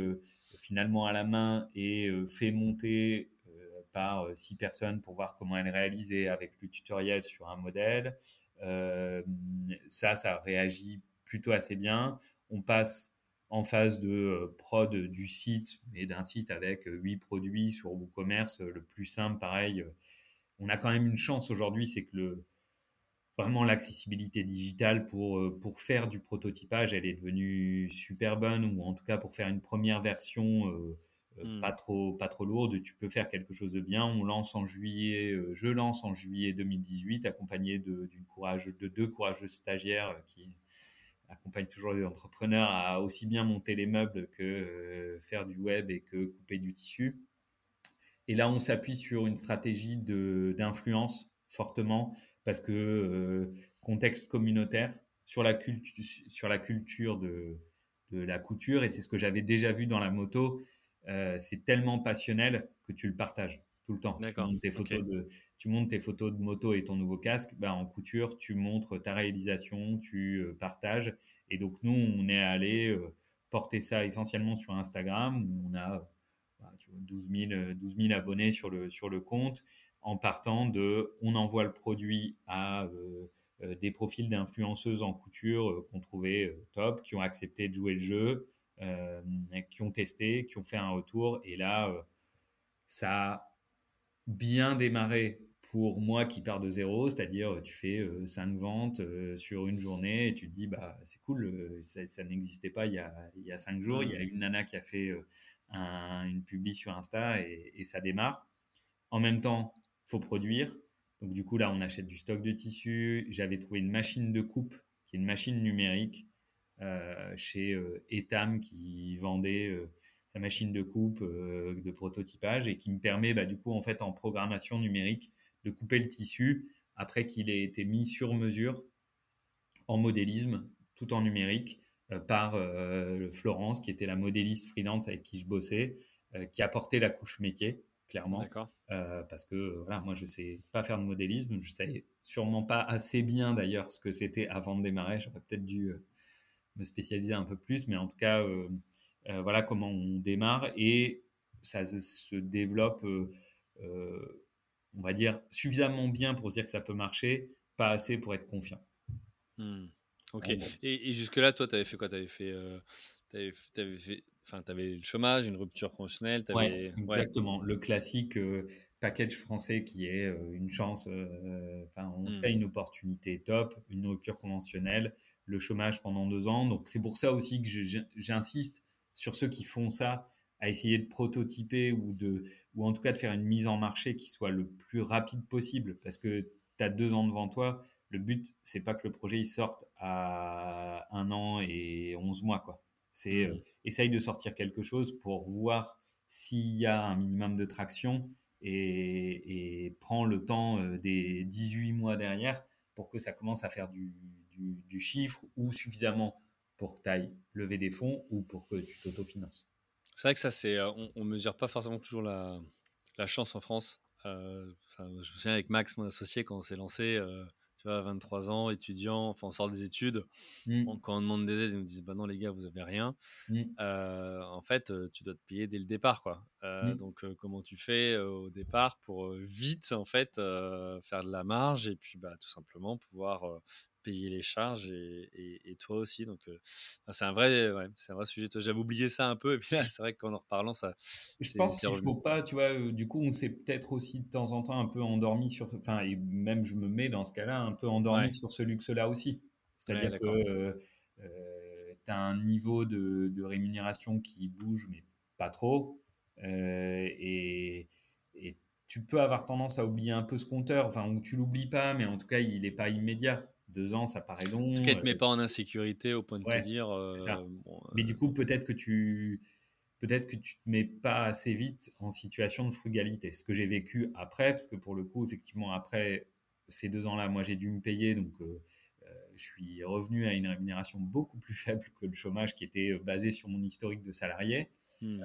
finalement à la main et fait monter par six personnes pour voir comment elles réalisaient avec le tutoriel sur un modèle. ça, ça réagit plutôt assez bien. On passe en phase de prod du site, et d'un site avec huit produits sur WooCommerce, le plus simple, pareil. On a quand même une chance aujourd'hui, c'est que le, vraiment l'accessibilité digitale pour, euh, pour faire du prototypage, elle est devenue super bonne, ou en tout cas pour faire une première version euh, euh, hmm. pas, trop, pas trop lourde, tu peux faire quelque chose de bien. On lance en juillet, je lance en juillet 2018, accompagné de, courage, de deux courageux stagiaires qui accompagnent toujours les entrepreneurs à aussi bien monter les meubles que faire du web et que couper du tissu. Et là, on s'appuie sur une stratégie d'influence fortement parce que euh, contexte communautaire sur la, culture, sur la culture de, de la couture, et c'est ce que j'avais déjà vu dans la moto, euh, c'est tellement passionnel que tu le partages tout le temps. Tu montes, tes photos de, tu montes tes photos de moto et ton nouveau casque, ben, en couture, tu montres ta réalisation, tu euh, partages. Et donc nous, on est allé porter ça essentiellement sur Instagram, où on a 12, 000, 12 000 abonnés sur le, sur le compte en partant de on envoie le produit à euh, euh, des profils d'influenceuses en couture euh, qu'on trouvait top, qui ont accepté de jouer le jeu, qui ont testé, qui ont fait un retour. Et là, ça a bien démarré pour moi qui pars de zéro, c'est-à-dire tu fais cinq ventes sur une journée et tu te dis bah c'est cool, ça, n'existait pas il y, a, il y a cinq jours, il y a une nana qui a fait une publi sur Insta et, ça démarre. En même temps, faut produire. Donc du coup là, on achète du stock de tissu. J'avais trouvé une machine de coupe qui est une machine numérique euh, chez euh, Etam qui vendait euh, sa machine de coupe de prototypage et qui me permet bah, du coup en fait en programmation numérique de couper le tissu après qu'il ait été mis sur mesure en modélisme tout en numérique par Florence qui était la modéliste freelance avec qui je bossais qui apportait la couche métier clairement. Euh, parce que voilà, moi, je sais pas faire de modélisme. Je savais sûrement pas assez bien d'ailleurs ce que c'était avant de démarrer. J'aurais peut-être dû euh, me spécialiser un peu plus, mais en tout cas, euh, voilà comment on démarre et ça se développe, on va dire, suffisamment bien pour se dire que ça peut marcher, pas assez pour être confiant. Hmm. Ok. Et, jusque-là, toi, tu avais fait quoi? Tu avais fait, avais fait Enfin, tu avais le chômage, une rupture conventionnelle. Ouais, exactement. Le classique euh, package français qui est euh, une chance, euh, on fait mmh. une opportunité top, une rupture conventionnelle, le chômage pendant deux ans. Donc, c'est pour ça aussi que j'insiste sur ceux qui font ça à essayer de prototyper ou, de, ou en tout cas de faire une mise en marché qui soit le plus rapide possible parce que tu as deux ans devant toi. Le but, c'est pas que le projet il sorte à un an et onze mois. quoi. C'est mmh. essaye de sortir quelque chose pour voir s'il y a un minimum de traction et, et prends le temps des 18 mois derrière pour que ça commence à faire du, du, chiffre ou suffisamment pour que tu ailles lever des fonds ou pour que tu t'autofinances. C'est vrai que ça, c'est, on, ne mesure pas forcément toujours la, la chance en France. Euh, je me souviens avec Max, mon associé, quand on s'est lancé, tu vois, 23 ans, étudiant, enfin, on sort des études. Mmh. quand on demande des aides, ils nous disent Bah non, les gars, vous avez rien. Mmh. Euh, en fait, euh, tu dois te payer dès le départ, quoi. Euh, mmh. Donc, comment tu fais au départ pour vite, en fait, faire de la marge et puis, bah, tout simplement pouvoir payer les charges et, toi aussi. Donc, euh, c'est un vrai, c'est un vrai sujet. J'avais oublié ça un peu et puis là, c'est vrai qu'en en reparlant, ça. Je pense qu'il faut pas, tu vois. Euh, du coup, on s'est peut-être aussi de temps en temps un peu endormi sur, enfin, et même je me mets dans ce cas-là un peu endormi sur ce luxe-là aussi. C'est-à-dire que euh, tu as un niveau de, rémunération qui bouge, mais pas trop. et, et tu peux avoir tendance à oublier un peu ce compteur, enfin, ou tu l'oublies pas, mais en tout cas, il n'est pas immédiat deux ans, ça paraît long. En tout cas, ne te met pas en insécurité au point de te dire. Euh, Mais du coup, peut-être que tu peut-être que tu te mets pas assez vite en situation de frugalité. Ce que j'ai vécu après, parce que pour le coup, effectivement, après ces deux ans-là, moi, j'ai dû me payer, donc euh, euh, je suis revenu à une rémunération beaucoup plus faible que le chômage qui était basé sur mon historique de salarié. Hmm.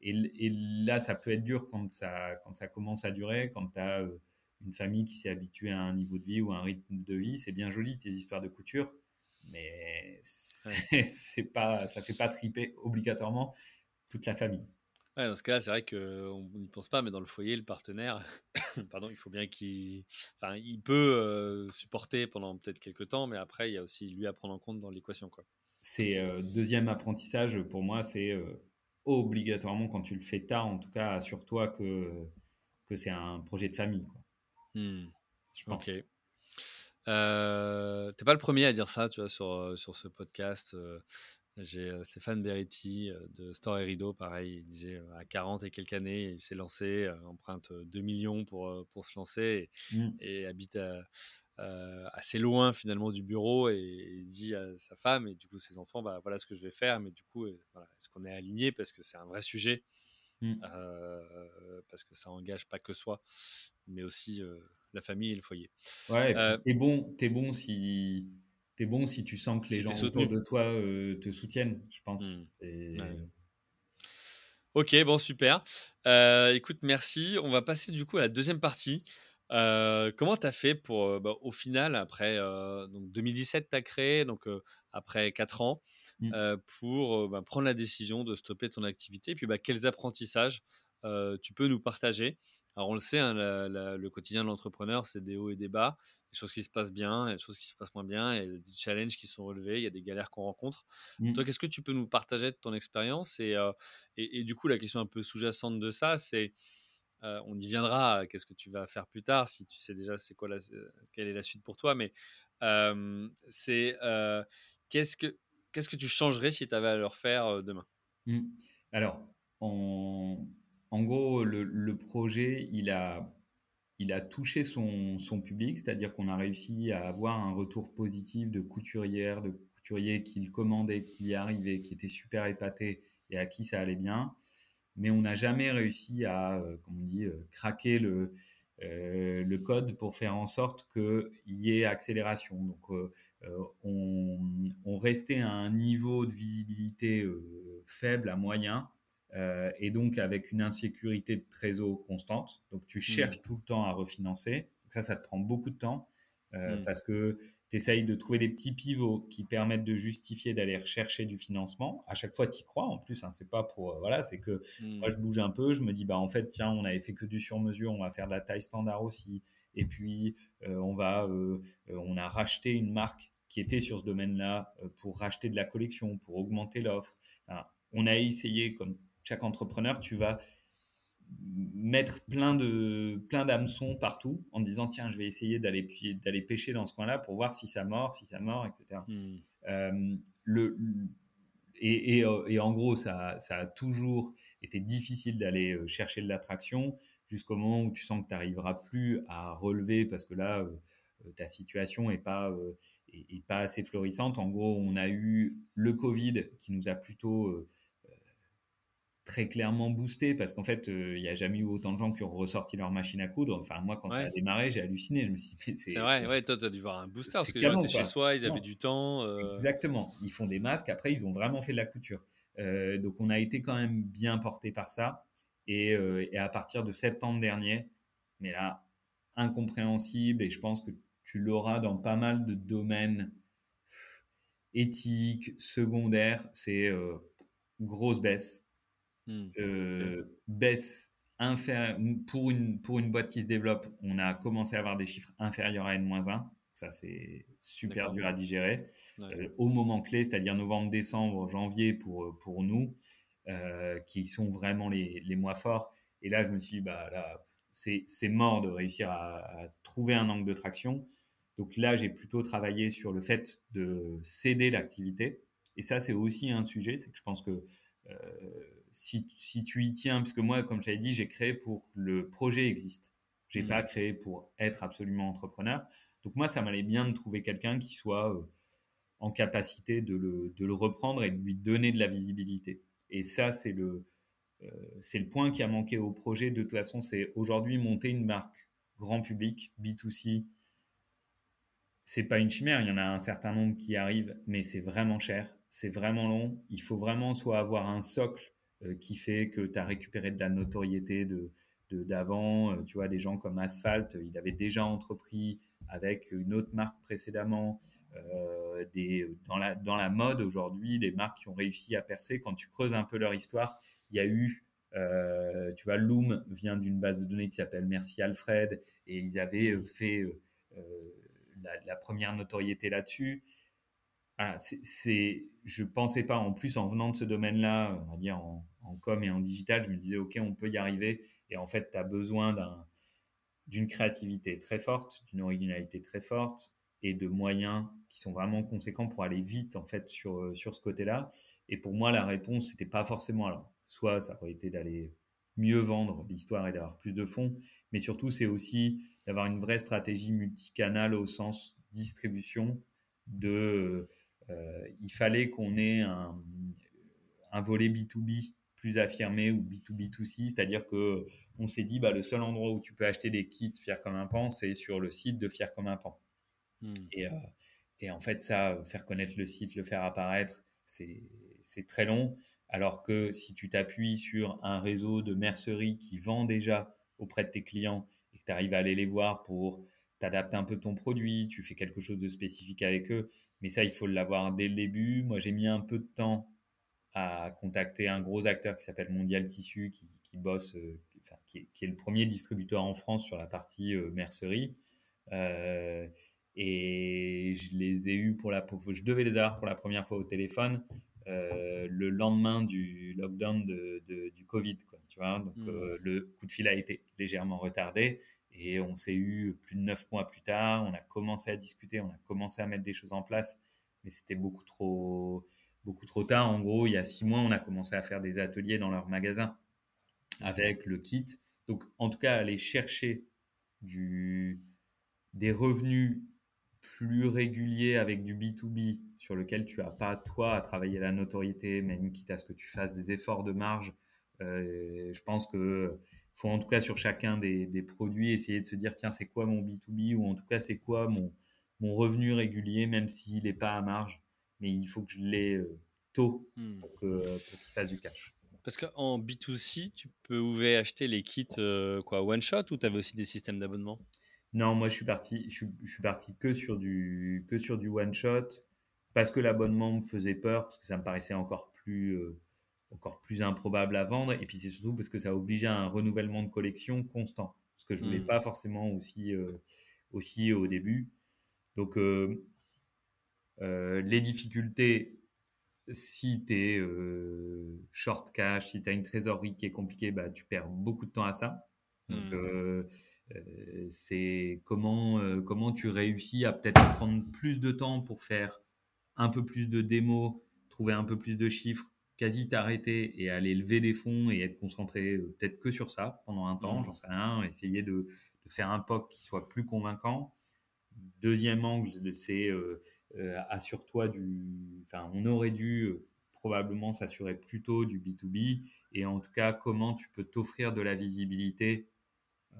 et, et, là, ça peut être dur quand ça, quand ça commence à durer, quand tu as une famille qui s'est habituée à un niveau de vie ou à un rythme de vie, c'est bien joli tes histoires de couture. mais c'est pas, ça fait pas triper obligatoirement toute la famille. Ouais, dans ce cas-là, c'est vrai qu'on n'y pense pas, mais dans le foyer, le partenaire, pardon, il faut bien qu'il, enfin, il peut euh, supporter pendant peut-être quelques temps, mais après, il y a aussi lui à prendre en compte dans l'équation, quoi. C'est euh, deuxième apprentissage pour moi, c'est euh, obligatoirement quand tu le fais tard, en tout cas, assure-toi que que c'est un projet de famille, quoi. Mmh. Je pense. Ok. Euh, T'es pas le premier à dire ça, tu vois, sur, sur ce podcast. J'ai Stéphane Beretti de Store et Rideau, pareil, il disait à 40 et quelques années, il s'est lancé, emprunte 2 millions pour, pour se lancer et, mmh. habite assez loin finalement du bureau et, dit à sa femme et du coup ses enfants, bah, voilà ce que je vais faire, mais du coup, est-ce qu'on est aligné? Parce que c'est un vrai sujet, mmh. parce que ça engage pas que soi, mais aussi la famille et le foyer. Ouais, t'es bon, es bon si c'est bon si tu sens que les gens autour de toi euh, te soutiennent, je pense. Mmh. Ok, bon, super. Euh, écoute, merci. On va passer du coup à la deuxième partie. Euh, comment tu as fait pour, bah, au final, après donc 2017, tu as créé, donc après 4 ans, mmh. pour bah, prendre la décision de stopper ton activité? Et puis, bah, quels apprentissages tu peux nous partager? Alors, on le sait, hein, le quotidien de l'entrepreneur, c'est des hauts et des bas des choses qui se passent bien, des choses qui se passent moins bien, des challenges qui sont relevés, il y a des galères qu'on rencontre. Mmh. Toi, qu'est-ce que tu peux nous partager de ton expérience? Et, et, du coup, la question un peu sous-jacente de ça, c'est, euh, on y viendra, qu'est-ce que tu vas faire plus tard, si tu sais déjà c'est quoi la, quelle est la suite pour toi, mais euh, c'est qu'est-ce que qu'est-ce que tu changerais si tu avais à le refaire demain? Mmh. Alors, en, en gros, le, le, projet, il a il a touché son, public, c'est-à-dire qu'on a réussi à avoir un retour positif de couturières, de couturiers qui le commandaient, qui y arrivaient, qui étaient super épatés et à qui ça allait bien. Mais on n'a jamais réussi à, euh, comme on dit, euh, craquer le, euh, le code pour faire en sorte qu'il y ait accélération. Donc, on, restait à un niveau de visibilité faible à moyen et donc avec une insécurité de trésor constante. Donc tu cherches mmh. tout le temps à refinancer. Ça, ça te prend beaucoup de temps mmh. parce que tu essayes de trouver des petits pivots qui permettent de justifier d'aller rechercher du financement. À chaque fois, tu y crois en plus. Hein, c'est pas pour. Euh, voilà, c'est que mmh. moi, je bouge un peu. Je me dis, bah en fait, tiens, on avait fait que du sur-mesure. On va faire de la taille standard aussi. Et puis, on, va, on a racheté une marque qui était sur ce domaine-là pour racheter de la collection, pour augmenter l'offre. on a essayé, comme chaque entrepreneur, tu vas mettre plein de plein d'hameçons partout en disant tiens je vais essayer d'aller d'aller pêcher dans ce coin-là pour voir si ça mord si ça mord etc hmm. euh, le et, et, en gros ça, ça a toujours été difficile d'aller euh, chercher de l'attraction jusqu'au moment où tu sens que tu n'arriveras plus à relever parce que là euh, ta situation est pas est, pas assez florissante en gros on a eu le Covid qui nous a plutôt très clairement boosté parce qu'en fait, euh, il n'y a jamais eu autant de gens qui ont ressorti leur machine à coudre. Enfin, moi, quand ça a démarré, j'ai halluciné. Je me suis dit, c'est. vrai, ouais, toi, tu as dû voir un booster parce que les gens étaient chez soi, ils avaient du temps. Euh. Exactement. Ils font des masques. Après, ils ont vraiment fait de la couture. Euh, donc, on a été quand même bien porté par ça. Et, et, à partir de septembre dernier, mais là, incompréhensible. Et je pense que tu l'auras dans pas mal de domaines éthiques, secondaires. C'est grosse baisse Mmh. Euh, baisse pour une, pour une boîte qui se développe, on a commencé à avoir des chiffres inférieurs à N-1. Ça, c'est super dur à digérer. Euh, au moment clé, c'est-à-dire novembre, décembre, janvier pour, pour nous, euh, qui sont vraiment les, les, mois forts. Et là, je me suis dit, bah, là, c'est mort de réussir à, à, trouver un angle de traction. Donc là, j'ai plutôt travaillé sur le fait de céder l'activité. Et ça, c'est aussi un sujet, c'est que je pense que si, tu y tiens, puisque moi, comme j'avais dit, j'ai créé pour que le projet existe. J'ai n'ai pas mmh. créé pour être absolument entrepreneur. Donc moi, ça m'allait bien de trouver quelqu'un qui soit euh, en capacité de le, reprendre et de lui donner de la visibilité. Et ça, c'est le, euh, c'est le point qui a manqué au projet. De toute façon, c'est aujourd'hui monter une marque grand public, B2C. C'est pas une chimère, il y en a un certain nombre qui arrivent, mais c'est vraiment cher, c'est vraiment long. Il faut vraiment soit avoir un socle qui fait que tu as récupéré de la notoriété de d'avant, euh, tu vois, des gens comme Asphalt, il avait déjà entrepris avec une autre marque précédemment. des, dans, la, dans la mode aujourd'hui, les marques qui ont réussi à percer, quand tu creuses un peu leur histoire, il y a eu tu vois, Loom vient d'une base de données qui s'appelle Merci Alfred et ils avaient fait la, première notoriété là-dessus. Ah, c'est, je pensais pas, en plus, en venant de ce domaine-là, on va dire en, com et en digital, je me disais, OK, on peut y arriver. Et en fait, tu as besoin d'un, d'une créativité très forte, d'une originalité très forte et de moyens qui sont vraiment conséquents pour aller vite, en fait, sur, sur ce côté-là. Et pour moi, la réponse, c'était pas forcément alors. Soit ça aurait été d'aller mieux vendre l'histoire et d'avoir plus de fonds, mais surtout, c'est aussi d'avoir une vraie stratégie multicanale au sens distribution de euh, il fallait qu'on ait un, un, volet B2B plus affirmé ou B2B2C, c'est-à-dire que on s'est dit bah, le seul endroit où tu peux acheter des kits Fier comme un pan, c'est sur le site de Fier comme un pan. Hmm. Et, euh, et, en fait, ça, faire connaître le site, le faire apparaître, c'est très long. Alors que si tu t'appuies sur un réseau de merceries qui vend déjà auprès de tes clients et que tu arrives à aller les voir pour t'adapter un peu ton produit, tu fais quelque chose de spécifique avec eux, mais ça, il faut l'avoir dès le début. Moi, j'ai mis un peu de temps à contacter un gros acteur qui s'appelle Mondial Tissu, qui, bosse, euh, qui, est, le premier distributeur en France sur la partie euh, mercerie. Euh, et je les ai eus pour la, je devais les avoir pour la première fois au téléphone le lendemain du lockdown de, du Covid, quoi, tu vois. Donc mmh. le coup de fil a été légèrement retardé et on s'est eu plus de neuf mois plus tard, on a commencé à discuter, on a commencé à mettre des choses en place, mais c'était beaucoup trop, beaucoup trop tard. En gros, il y a six mois, on a commencé à faire des ateliers dans leur magasin avec le kit. Donc, en tout cas, aller chercher des revenus plus réguliers avec du B2B sur lequel tu n'as pas, toi, à travailler la notoriété, même quitte à ce que tu fasses des efforts de marge. Euh, je pense que faut en tout cas sur chacun des, produits essayer de se dire tiens c'est quoi mon B2B ou en tout cas c'est quoi mon, mon revenu régulier même s'il n'est pas à marge mais il faut que je l'ai euh, tôt hmm. pour qu'il fasse du cash. Parce qu'en B2C, tu pouvais acheter les kits euh, quoi one shot ou tu avais aussi des systèmes d'abonnement? Non, moi je suis parti, je suis, parti que sur du que sur du one shot parce que l'abonnement me faisait peur parce que ça me paraissait encore plus euh, encore plus improbable à vendre. Et puis c'est surtout parce que ça obligeait à un renouvellement de collection constant, ce que je voulais hmm. pas forcément aussi, euh, aussi au début. Donc euh, euh, les difficultés, si tu es short cash, si tu as une trésorerie qui est compliquée, bah, tu perds beaucoup de temps à ça. Donc hmm. c'est comment, comment tu réussis à peut-être prendre plus de temps pour faire un peu plus de démos, trouver un peu plus de chiffres quasi t'arrêter et aller lever des fonds et être concentré euh, peut-être que sur ça pendant un temps, mmh. j'en sais rien, essayer de, faire un POC qui soit plus convaincant. Deuxième angle, c'est euh, euh, assure-toi du. Enfin, on aurait dû probablement s'assurer plutôt du B2B et en tout cas, comment tu peux t'offrir de la visibilité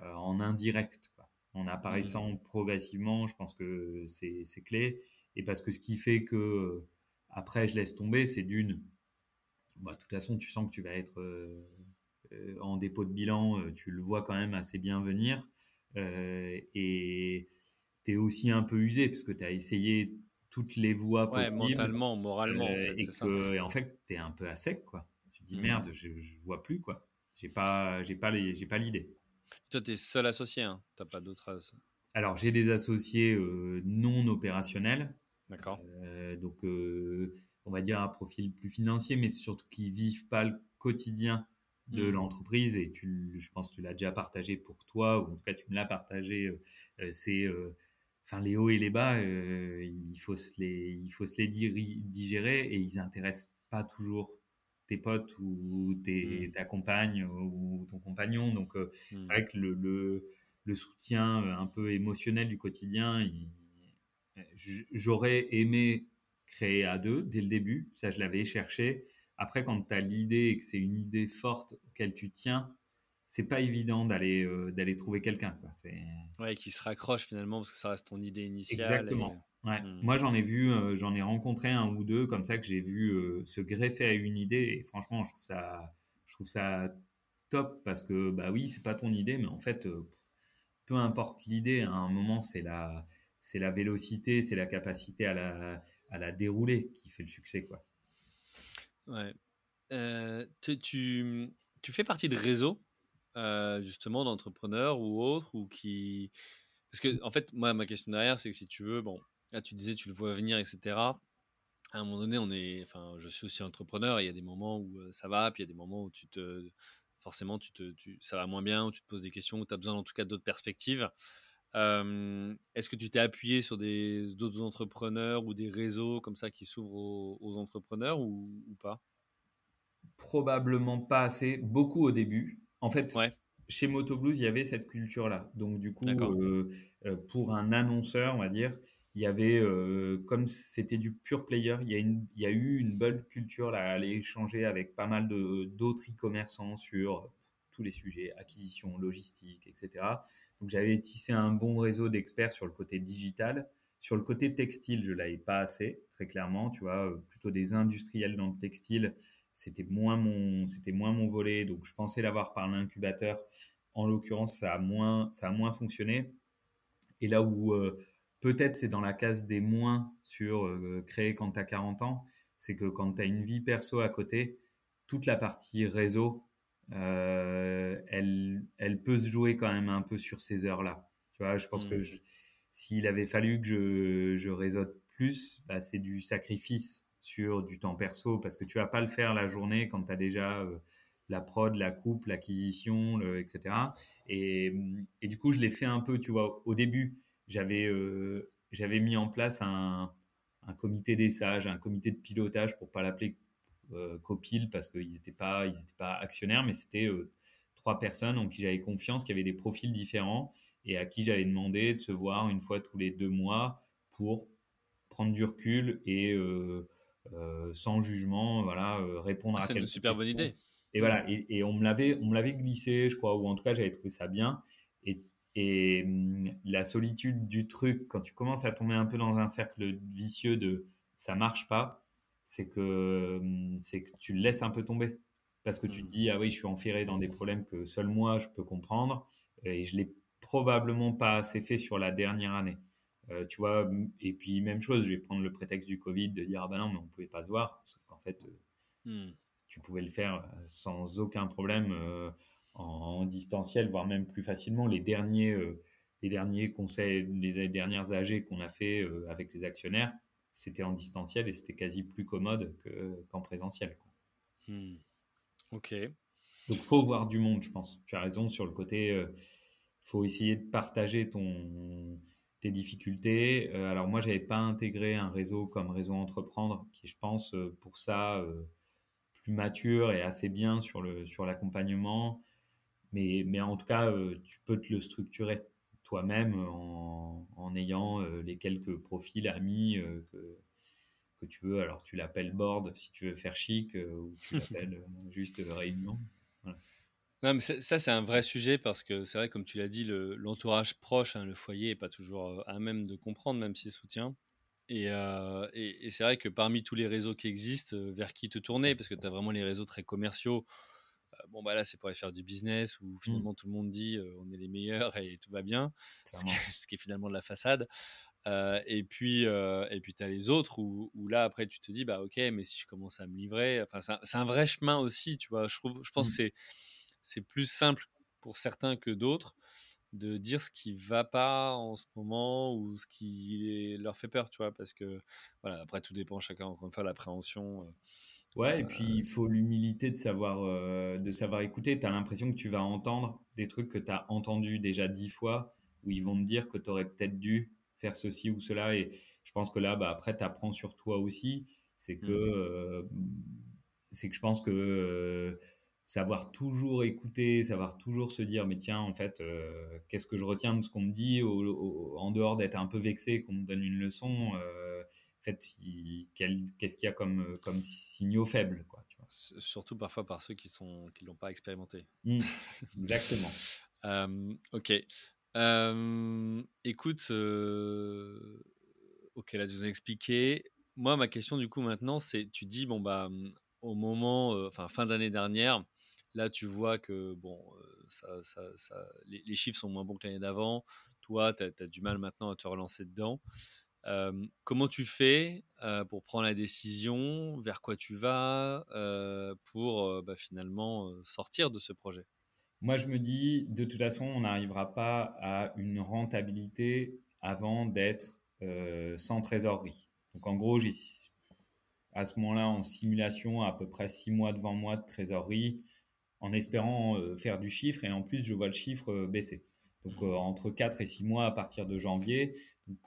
en indirect, en apparaissant mmh. progressivement. Je pense que c'est clé. Et parce que ce qui fait que après, je laisse tomber, c'est d'une bah, de toute façon, tu sens que tu vas être euh, euh, en dépôt de bilan, euh, tu le vois quand même assez bien venir. et tu es aussi un peu usé parce que tu as essayé toutes les voies ouais, mentalement, moralement. En fait, et, en fait, tu es un peu à sec. quoi. Tu te dis, mmh. merde, je, ne vois plus. quoi. J'ai pas, j'ai pas, pas l'idée. Toi, tu es seul associé, hein tu pas d'autres. Alors, j'ai des associés non opérationnels. D'accord. donc, on va dire, à profil plus financier, mais surtout qui vivent pas le quotidien de mmh. l'entreprise. Et tu, je pense que tu l'as déjà partagé pour toi, ou en tout cas, tu me l'as partagé. Euh, euh, c'est, euh, enfin, les hauts et les bas, il, faut se les, il faut se les digérer et ils intéressent pas toujours tes potes ou tes, mmh. ta compagne ou ton compagnon. Donc, mmh. c'est vrai que le, le, le, soutien un peu émotionnel du quotidien, j'aurais aimé créer à deux dès le début. Ça, je l'avais cherché. Après, quand tu as l'idée et que c'est une idée forte auquel tu tiens, c'est pas évident d'aller euh, d'aller trouver quelqu'un. Ouais, qui se raccroche finalement parce que ça reste ton idée initiale. Exactement. Ouais. Hmm. Moi, j'en ai vu, euh, j'en ai rencontré un ou deux comme ça que j'ai vu euh, se greffer à une idée et franchement, je trouve ça, je trouve ça top parce que bah oui, c'est pas ton idée, mais en fait, peu importe l'idée, à un moment, c'est la c'est la vélocité, c'est la capacité à la, à la dérouler qui fait le succès. Quoi. Ouais. Euh, tu, tu, fais partie de réseaux, euh, justement, d'entrepreneurs ou autres, ou qui. Parce que, en fait, moi, ma question derrière, c'est que si tu veux, bon, là, tu disais, tu le vois venir, etc. À un moment donné, on est. Enfin, je suis aussi entrepreneur, il y a des moments où ça va, puis il y a des moments où tu te. Forcément, tu te, tu, ça va moins bien, où tu te poses des questions, où tu as besoin, en tout cas, d'autres perspectives. Est-ce que tu t'es appuyé sur d'autres entrepreneurs ou des réseaux comme ça qui s'ouvrent aux, entrepreneurs ou, pas? Probablement pas assez, beaucoup au début. En fait, chez Motoblues, il y avait cette culture-là. Donc du coup, euh, euh, pour un annonceur, on va dire, il y avait, euh, comme c'était du pure player, il y, a il y, a eu une bonne culture là, à aller échanger avec pas mal d'autres e-commerçants sur tous les sujets, acquisition, logistique, etc. Donc j'avais tissé un bon réseau d'experts sur le côté digital. Sur le côté textile, je l'avais pas assez, très clairement. Tu vois, euh, plutôt des industriels dans le textile, c'était moins mon, c'était moins mon volet. Donc je pensais l'avoir par l'incubateur. En l'occurrence, ça a moins, ça a moins fonctionné. Et là où euh, peut-être c'est dans la case des moins sur euh, créer quand tu as 40 ans, c'est que quand tu as une vie perso à côté, toute la partie réseau, euh, elle, elle peut se jouer quand même un peu sur ces heures-là. Tu vois, je pense que mm. s'il avait fallu que je, je réseaute plus, bah, c'est du sacrifice sur du temps perso parce que tu vas pas le faire la journée quand tu as déjà euh, la prod, la coupe, l'acquisition, etc. Et, et, du coup, je l'ai fait un peu, tu vois, au début, j'avais euh, j'avais mis en place un, un comité des sages, un comité de pilotage pour pas l'appeler copil parce qu'ils n'étaient pas, ils pas actionnaires, mais c'était euh, trois personnes en qui j'avais confiance, qui avaient des profils différents et à qui j'avais demandé de se voir une fois tous les deux mois pour prendre du recul et euh, sans jugement, voilà, répondre ah, à. C'est une super bonne idée. Et voilà, et, on me l'avait, on me l'avait glissé, je crois, ou en tout cas j'avais trouvé ça bien. Et, et hum, la solitude du truc, quand tu commences à tomber un peu dans un cercle vicieux de ça marche pas, c'est que, hum, c'est que tu le laisses un peu tomber. Parce que tu te mmh. dis, ah oui, je suis enferré dans des problèmes que seul moi je peux comprendre. Et je l'ai probablement pas assez fait sur la dernière année. Euh, tu vois, et puis même chose, je vais prendre le prétexte du Covid de dire, ah ben non, mais on pouvait pas se voir. Sauf qu'en fait, euh, mmh. tu pouvais le faire euh, sans aucun problème en, distanciel, voire même plus facilement. Les derniers, les derniers conseils, les dernières AG qu'on a fait avec les actionnaires, c'était en distanciel et c'était quasi plus commode qu'en présentiel. Hmm. Ok. Donc, faut voir du monde, je pense. Tu as raison sur le côté. Il euh, faut essayer de partager ton, tes difficultés. Euh, alors, moi, j'avais pas intégré un réseau comme Réseau Entreprendre, qui, je pense, euh, pour ça, plus mature et assez bien sur le sur l'accompagnement. Mais, mais en tout cas, tu peux te le structurer toi-même en, ayant euh, les quelques profils amis euh, que, que tu veux. Alors tu l'appelles board si tu veux faire chic euh, ou tu l'appelles juste réunion. Non, mais ça, c'est un vrai sujet parce que c'est vrai, comme tu l'as dit, l'entourage proche, hein, le foyer, n'est pas toujours à même de comprendre, même s'il soutient. Et, et, c'est vrai que parmi tous les réseaux qui existent, vers qui te tourner Parce que tu as vraiment les réseaux très commerciaux bon bah là c'est pour aller faire du business où mmh. finalement tout le monde dit on est les meilleurs et tout va bien, ce qui, est, finalement de la façade. et puis et puis tu as les autres où, là après tu te dis bah ok mais si je commence à me livrer, enfin c'est un, vrai chemin aussi tu vois. Je trouve, je pense mmh. que c'est c'est plus simple pour certains que d'autres de dire ce qui va pas en ce moment ou ce qui leur fait peur, tu vois, parce que voilà, après tout dépend chacun encore une fois l'appréhension. Ouais, et puis il faut l'humilité de savoir, euh, de savoir écouter. Tu as l'impression que tu vas entendre des trucs que tu as entendus déjà dix fois, où ils vont te dire que tu aurais peut-être dû faire ceci ou cela. Et je pense que là, bah, après, tu apprends sur toi aussi. C'est que, mmh. euh, c'est que je pense que euh, savoir toujours écouter, savoir toujours se dire, mais tiens, en fait, qu'est-ce que je retiens de ce qu'on me dit, en dehors d'être un peu vexé qu'on me donne une leçon fait, qu'est-ce qu'il y a comme, euh, comme signaux faibles quoi, tu vois. Surtout parfois par ceux qui sont qui l'ont pas expérimenté. Mmh, exactement. ok. écoute, euh, ok, là, tu nous as expliqué. Moi, ma question, du coup, maintenant, c'est tu dis, bon, bah, mmh, au moment, euh, enfin, fin d'année dernière, là, tu vois que, bon, ça, ça, les, les, chiffres sont moins bons que l'année d'avant toi, tu as, du mal maintenant à te relancer dedans. Comment tu fais pour prendre la décision? Vers quoi tu vas pour bah, finalement sortir de ce projet? Moi, je me dis, de toute façon, on n'arrivera pas à une rentabilité avant d'être sans trésorerie. Donc, en gros, j'ai à ce moment-là en simulation à peu près six mois devant moi de trésorerie en espérant faire du chiffre et en plus je vois le chiffre baisser. Donc entre 4 et 6 mois à partir de janvier. Donc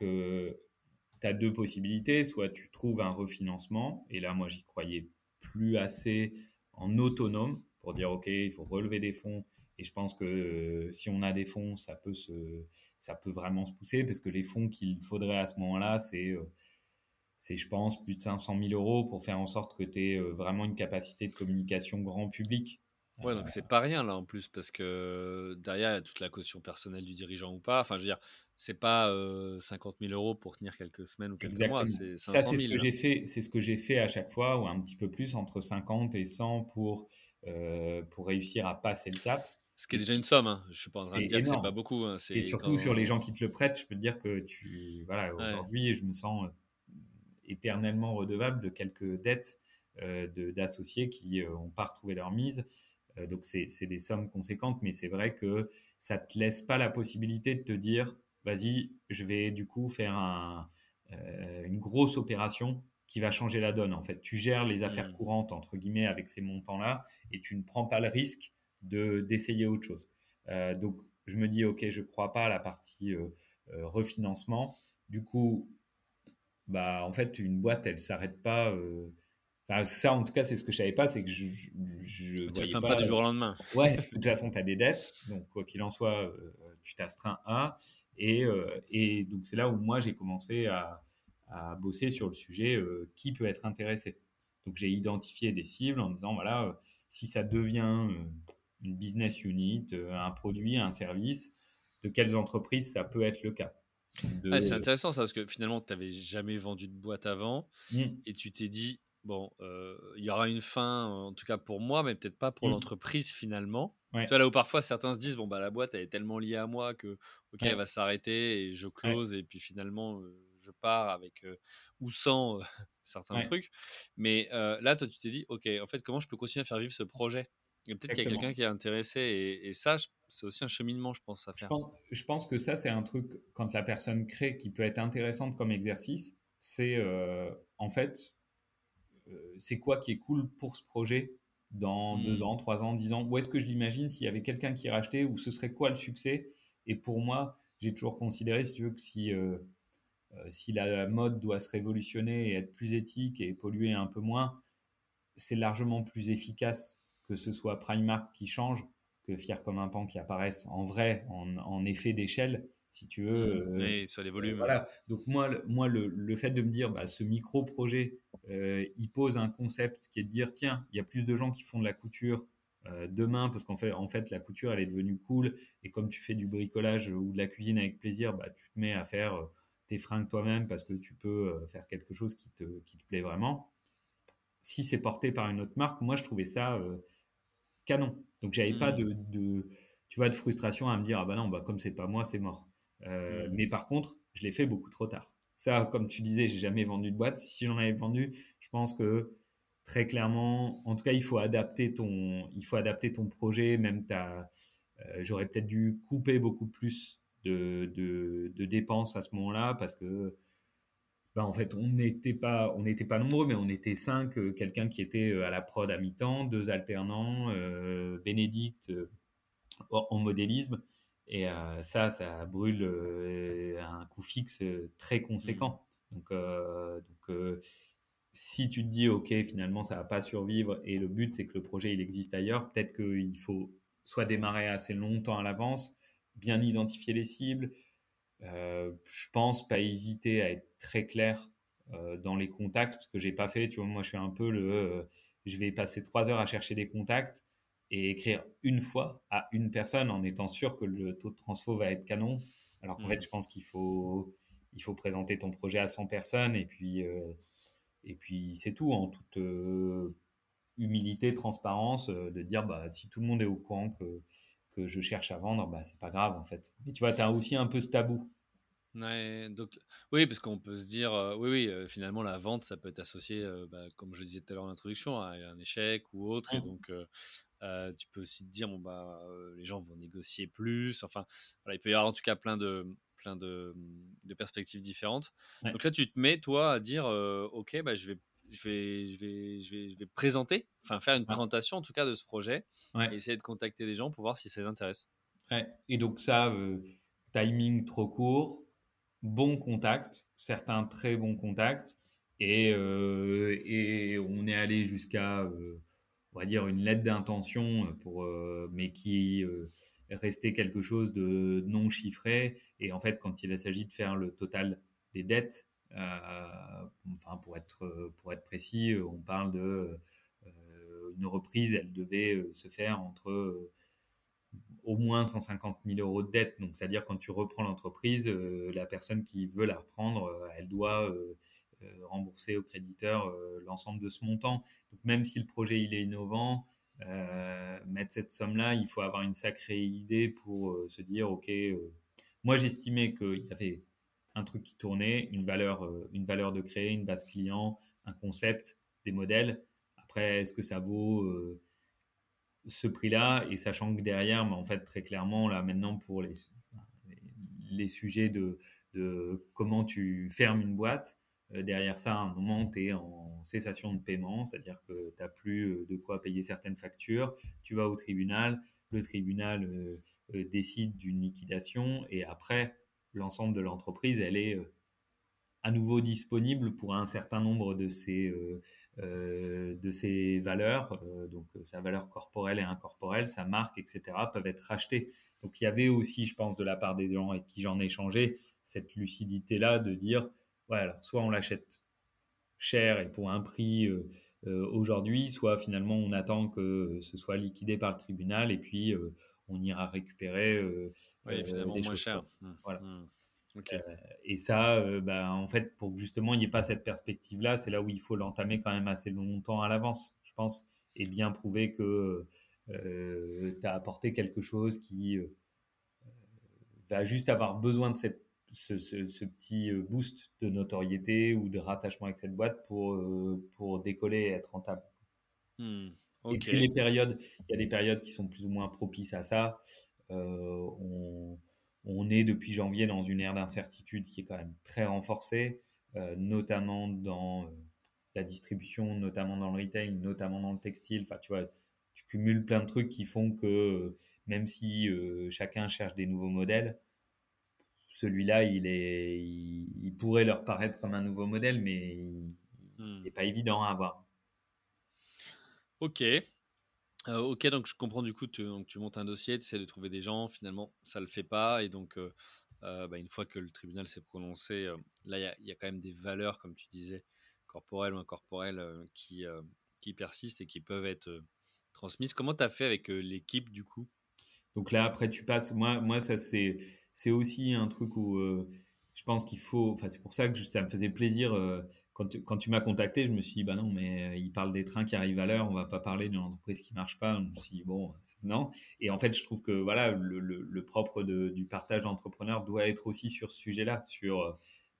tu as deux possibilités. Soit tu trouves un refinancement, et là, moi, j'y croyais plus assez en autonome pour dire, OK, il faut relever des fonds. Et je pense que euh, si on a des fonds, ça peut, se, ça peut vraiment se pousser, parce que les fonds qu'il faudrait à ce moment-là, c'est, euh, c'est, je pense, plus de 500 000 euros pour faire en sorte que tu aies euh, vraiment une capacité de communication grand public. Ouais, donc c'est pas rien là en plus, parce que derrière, il y a toute la caution personnelle du dirigeant ou pas. Enfin, je veux dire, c'est pas 50 000 euros pour tenir quelques semaines ou quelques mois, c'est 500 Ça, c'est ce que j'ai fait, c'est ce que j'ai fait à chaque fois, ou un petit peu plus, entre 50 et 100 pour, pour réussir à passer le cap. Ce qui est déjà une somme, hein. je suis pas en train de dire que c'est pas beaucoup. Hein. Et surtout sur les gens qui te le prêtent, je peux te dire que tu, voilà, aujourd'hui, je me sens éternellement redevable de quelques dettes d'associés qui n'ont pas retrouvé leur mise. donc c'est des sommes conséquentes, mais c'est vrai que ça te laisse pas la possibilité de te dire vas-y, je vais du coup faire euh, une grosse opération qui va changer la donne. En fait, tu gères les affaires mmh. courantes, entre guillemets, avec ces montants-là, et tu ne prends pas le risque de d'essayer autre chose. Euh, donc, je me dis, OK, je ne crois pas à la partie euh, refinancement. Du coup, bah, en fait, une boîte, elle ne s'arrête pas. ça, en tout cas, c'est ce que je savais pas, c'est que je. je, tu ne pas, du jour au lendemain. Ouais, de toute façon, tu as des dettes. Donc, quoi qu'il en soit, tu t'astreins à. Euh, et, donc c'est là où moi j'ai commencé à, bosser sur le sujet euh, qui peut être intéressé. Donc j'ai identifié des cibles en disant voilà euh, si ça devient une business unit, un produit, un service, de quelles entreprises ça peut être le cas? c'est intéressant ça parce que finalement tu n'avais jamais vendu de boîte avant mmh. et tu t'es dit bon, il y aura une fin, en tout cas pour moi, mais peut-être pas pour mmh. l'entreprise finalement. Tu vois, là où parfois certains se disent, bon, bah, la boîte, elle est tellement liée à moi que, ok, elle va s'arrêter et je close et puis finalement, je pars avec ou sans certains trucs. Mais là, toi, tu t'es dit, ok, en fait, comment je peux continuer à faire vivre ce projet? Et peut-être qu'il y a quelqu'un qui est intéressé et, ça, c'est aussi un cheminement, je pense, à faire. Je pense, que ça, c'est un truc, quand la personne crée, qui peut être intéressante comme exercice, c'est en fait, c'est quoi qui est cool pour ce projet? Dans deux hmm. ans, trois ans, dix ans. Où est-ce que je l'imagine s'il y avait quelqu'un qui rachetait ou ce serait quoi le succès? Et pour moi, j'ai toujours considéré, si tu veux, que si, euh, euh, si la mode doit se révolutionner et être plus éthique et polluer un peu moins, c'est largement plus efficace que ce soit Primark qui change que Fier comme un pan qui apparaisse en vrai, en effet d'échelle si tu veux. Mmh. Euh, sur les volumes. voilà. Donc moi, le, moi le, fait de me dire, bah, ce micro-projet, euh, il pose un concept qui est de dire, tiens, il y a plus de gens qui font de la couture euh, demain, parce qu'en fait, en fait, la couture, elle est devenue cool. Et comme tu fais du bricolage ou de la cuisine avec plaisir, bah, tu te mets à faire tes fringues toi-même parce que tu peux faire quelque chose qui te, qui te plaît vraiment. Si c'est porté par une autre marque, moi, je trouvais ça canon. Donc, j'avais pas mmh. de, de, tu vois, de frustration à me dire, ah bah non, bah, comme c'est pas moi, c'est mort. Euh, mm. Mais par contre, je l'ai fait beaucoup trop tard. Ça, comme tu disais, j'ai jamais vendu de boîte. Si j'en avais vendu, je pense que très clairement, en tout cas, il faut adapter ton, il faut adapter ton projet. Même ta, euh, j'aurais peut-être dû couper beaucoup plus de, de, dépenses à ce moment-là parce que, ben, en fait, on n'était pas, on n'était pas nombreux, mais on était cinq. Euh, quelqu'un qui était à la prod à mi-temps, deux alternants, Bénédicte en modélisme. Et euh, ça, ça brûle euh, un coût fixe euh, très conséquent. Mmh. Donc, donc si tu te dis, OK, finalement, ça va pas survivre et le but, c'est que le projet, il existe ailleurs, peut-être qu'il faut soit démarrer assez longtemps à l'avance, bien identifier les cibles. je pense pas hésiter à être très clair dans les contacts, ce que j'ai pas fait. Tu vois, moi, je suis un peu le, je vais passer trois heures à chercher des contacts et écrire une fois à une personne en étant sûr que le taux de transfo va être canon. Alors qu'en fait, mm. je pense qu'il faut, il faut présenter ton projet à 100 personnes et puis, euh, et puis c'est tout en toute euh, humilité, transparence, euh, de dire bah, si tout le monde est au courant que, que je cherche à vendre, bah, c'est pas grave en fait. Mais tu vois, tu as aussi un peu ce tabou. Ouais, donc, oui, parce qu'on peut se dire, oui, oui, finalement, la vente, ça peut être associé, bah, comme je le disais tout à l'heure en introduction, à un échec ou autre. Et mmh. Donc, tu peux aussi te dire, bon, bah, les gens vont négocier plus. Enfin, voilà, il peut y avoir en tout cas plein de, plein de, de perspectives différentes. Donc là, tu te mets, toi, à dire, OK, bah, je vais je vais, je vais, je vais, je vais présenter, enfin faire une présentation en tout cas de ce projet et essayer de contacter les gens pour voir si ça les intéresse. Ouais. Et donc ça, timing trop court, bons contacts, certains très bons contacts, et, euh, et on est allé jusqu'à, euh, on va dire, une lettre d'intention, pour, euh, mais qui restait quelque chose de non chiffré. Et en fait, quand il s'agit de faire le total des dettes, enfin pour être pour être précis, on parle de une reprise, elle devait se faire entre au moins 150 000 euros de dette. Donc, c'est-à-dire quand tu reprends l'entreprise, euh, la personne qui veut la reprendre, euh, elle doit euh, rembourser au créditeur l'ensemble de ce montant. Donc, même si le projet il est innovant, mettre cette somme-là, il faut avoir une sacrée idée pour se dire, ok, moi j'estimais qu'il y avait un truc qui tournait, une valeur, une valeur de créer, une base client, un concept, des modèles. Après, est-ce que ça vaut ce prix-là? Et sachant que derrière, mais en fait, très clairement, là maintenant, pour les, les sujets de, de comment tu fermes une boîte, euh, derrière ça, à un moment, tu es en cessation de paiement, c'est-à-dire que tu n'as plus euh, de quoi payer certaines factures, tu vas au tribunal, le tribunal euh, décide d'une liquidation et après, l'ensemble de l'entreprise, elle est à nouveau disponible pour un certain nombre de euh, de ses valeurs, euh, donc euh, sa valeur corporelle et incorporelle, sa marque, etc., peuvent être rachetées. Donc il y avait aussi, je pense, de la part des gens avec qui j'en ai échangé, cette lucidité-là de dire, ouais, alors soit on l'achète cher et pour un prix aujourd'hui, soit finalement on attend que ce soit liquidé par le tribunal et puis on ira récupérer oui, finalement moins cher. Mmh. Voilà. Mmh. Euh, et ça, euh, bah, en fait, pour que justement il n'y ait pas cette perspective-là, c'est là où il faut l'entamer quand même assez longtemps à l'avance, je pense, et bien prouver que euh, tu as apporté quelque chose qui va juste avoir besoin de cette, ce, petit boost de notoriété ou de rattachement avec cette boîte pour, pour décoller et être rentable. Hmm, et puis les périodes, il y a des périodes qui sont plus ou moins propices à ça. on on est depuis janvier dans une ère d'incertitude qui est quand même très renforcée, euh, notamment dans euh, la distribution, notamment dans le retail, notamment dans le textile. Enfin, tu vois, tu cumules plein de trucs qui font que euh, même si chacun cherche des nouveaux modèles, celui-là, il, est, il, pourrait leur paraître comme un nouveau modèle, mais il n'est hmm. pas évident à avoir. Ok, euh, ok, donc je comprends du coup, tu, donc tu montes un dossier, tu essaies de trouver des gens, finalement ça le fait pas, et donc euh, euh, bah, une fois que le tribunal s'est prononcé, là il y, a quand même des valeurs, comme tu disais, corporelles ou incorporelles, qui, qui persistent et qui peuvent être transmises. Comment tu as fait avec l'équipe du coup? Donc là après tu passes, moi, moi ça c'est, c'est aussi un truc où je pense qu'il faut, enfin c'est pour ça que ça me faisait plaisir quand tu, quand tu m'as contacté, je me suis dit, bah non, mais euh, il parle des trains qui arrivent à l'heure, on va pas parler d'une entreprise qui marche pas. Je me suis dit, bon, non. Et en fait, je trouve que voilà, le, le, propre du partage d'entrepreneurs doit être aussi sur ce sujet-là, sur, euh,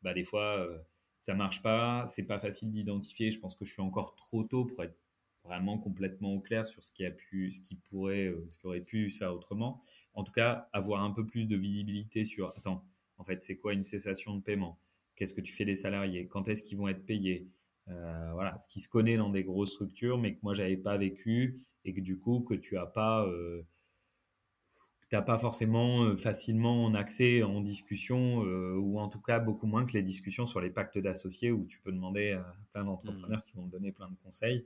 bah, des fois, euh, ça marche pas, c'est pas facile d'identifier. Je pense que je suis encore trop tôt pour être vraiment complètement au clair sur ce qui a pu, ce qui pourrait, ce qui aurait pu se faire autrement. En tout cas, avoir un peu plus de visibilité sur, attends, en fait, c'est quoi une cessation de paiement? Qu'est-ce que tu fais des salariés? Quand est-ce qu'ils vont être payés? Euh, Voilà, ce qui se connaît dans des grosses structures, mais que moi j'avais pas vécu et que du coup que tu as pas, euh, pas forcément euh, facilement en accès en discussion ou en tout cas beaucoup moins que les discussions sur les pactes d'associés où tu peux demander à plein d'entrepreneurs mmh. qui vont te donner plein de conseils.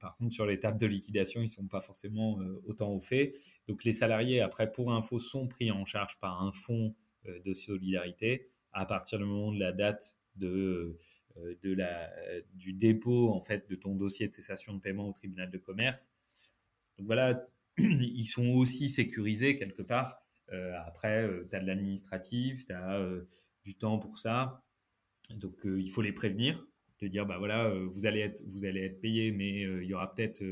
Par contre, sur tables de liquidation, ils sont pas forcément autant au fait. Donc, les salariés, après, pour info, sont pris en charge par un fonds de solidarité à partir du moment de la date de, euh, du dépôt en fait de ton dossier de cessation de paiement au tribunal de commerce. Donc voilà, ils sont aussi sécurisés quelque part. Euh, après, euh, tu as de l'administratif, tu as du temps pour ça. Donc il faut les prévenir, de dire bah voilà, vous allez être vous allez être payé, mais il y aura peut-être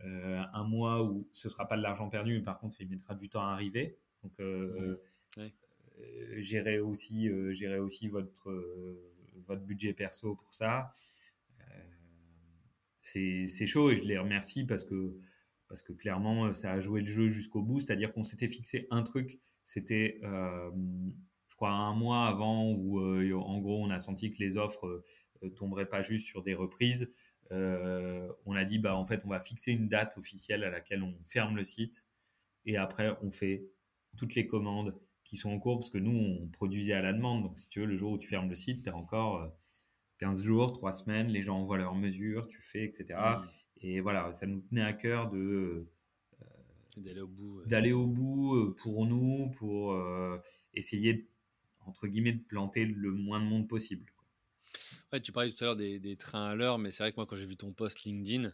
un mois où ce sera pas de l'argent perdu, mais par contre, il mettra du temps à arriver. Donc, mmh. gérer aussi, gérer aussi votre, votre budget perso pour ça. c'est chaud et je les remercie parce que, parce que clairement, ça a joué le jeu jusqu'au bout. C'est-à-dire qu'on s'était fixé un truc, c'était un mois avant où, euh, en gros, on a senti que les offres euh, tomberaient pas juste sur des reprises. Euh, on a dit, bah, en fait, on va fixer une date officielle à laquelle on ferme le site et après, on fait toutes les commandes qui sont en cours parce que nous, on produisait à la demande. Donc, si tu veux, le jour où tu fermes le site, tu as encore 15 jours, 3 semaines, les gens envoient leurs mesures, tu fais, etc. Mmh. Et voilà, ça nous tenait à cœur de d'aller au bout, d'aller au bout pour nous, pour essayer entre guillemets, de planter le moins de monde possible. Ouais, tu parlais tout à l'heure des, trains à l'heure, mais c'est vrai que moi, quand j'ai vu ton post LinkedIn,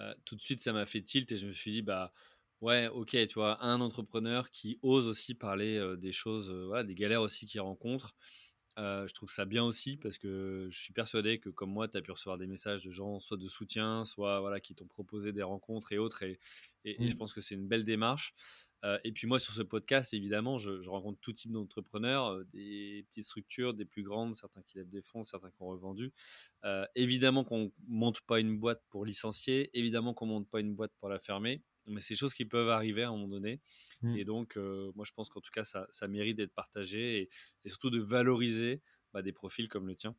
euh, tout de suite, ça m'a fait tilt et je me suis dit, bah ouais, ok, tu vois, un entrepreneur qui ose aussi parler euh, des choses, euh, voilà, des galères aussi qu'il rencontre. Je trouve ça bien aussi parce que je suis persuadé que comme moi, tu as pu recevoir des messages de gens, soit de soutien, soit voilà, qui t'ont proposé des rencontres et autres. Et, et je mmh. pense que c'est une belle démarche. Euh, et puis moi, sur ce podcast, évidemment, je, rencontre tout type d'entrepreneurs, euh, des petites structures, des plus grandes, certains qui lèvent des fonds, certains qui ont revendu. Évidemment qu'on monte pas une boîte pour licencier, évidemment qu'on monte pas une boîte pour la fermer, mais c'est des choses qui peuvent arriver à un moment donné. Mmh. Et donc, moi, je pense qu'en tout cas, ça, mérite d'être partagé et, surtout de valoriser bah, des profils comme le tien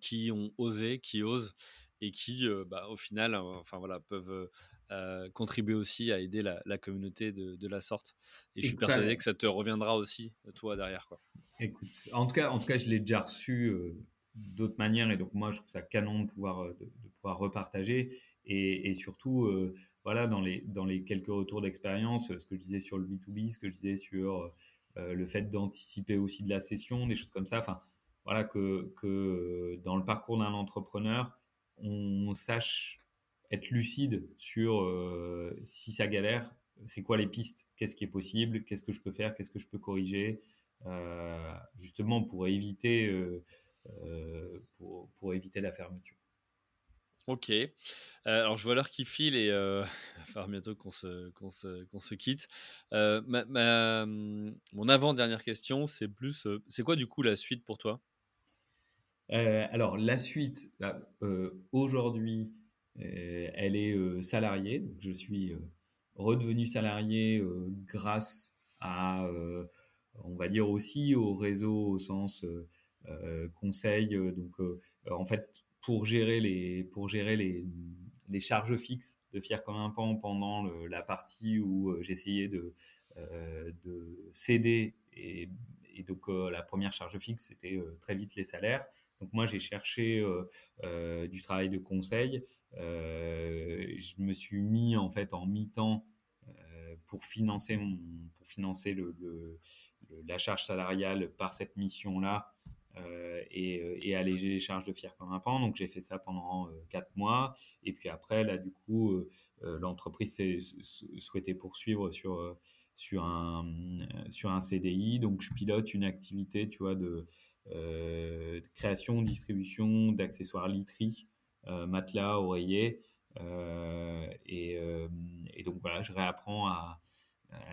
qui ont osé, qui osent et qui, bah, au final, enfin voilà, peuvent euh, contribuer aussi à aider la, communauté de, la sorte. Et je suis persuadé que ça te reviendra aussi, toi, derrière. Quoi. Écoute, en tout cas, en tout cas je l'ai déjà reçu euh, d'autres manières. Et donc, moi, je trouve ça canon de pouvoir, euh, de, pouvoir repartager. Et, surtout, voilà, dans les, quelques retours d'expérience, ce que je disais sur le B2B, ce que je disais sur le fait d'anticiper aussi de la session, des choses comme ça. Enfin, voilà, que, dans le parcours d'un entrepreneur, on sache être lucide sur euh, si ça galère, c'est quoi les pistes, qu'est-ce qui est possible, qu'est-ce que je peux faire, qu'est-ce que je peux corriger, euh, justement pour éviter, euh, pour, éviter la fermeture. Ok. alors, je vois l'heure qui file et il va falloir bientôt qu'on se, qu'on se, qu'on se, quitte. Ma, mon avant-dernière question, c'est plus, c'est quoi du coup la suite pour toi? Alors, la suite, aujourd'hui, euh, elle est euh, salariée, donc je suis euh, redevenu salarié grâce à, on va dire aussi au réseau au sens conseil. donc, en fait, pour gérer les, pour gérer les, les charges fixes de Fier comme un pan pendant la partie où j'essayais de, de céder et, donc la première charge fixe c'était très vite les salaires. Donc moi j'ai cherché du travail de conseil euh, je me suis mis en fait en mi-temps euh, pour financer, mon, pour financer le, la charge salariale par cette mission-là euh, et, et, alléger les charges de fier comme un pan. Donc j'ai fait ça pendant quatre mois. Et puis après, là, du coup, l'entreprise souhaitait poursuivre sur, sur, un, sur un CDI. Donc je pilote une activité, tu vois, de, de création, distribution d'accessoires literie euh, matelas, oreiller. Euh, euh, et, donc voilà, je réapprends à,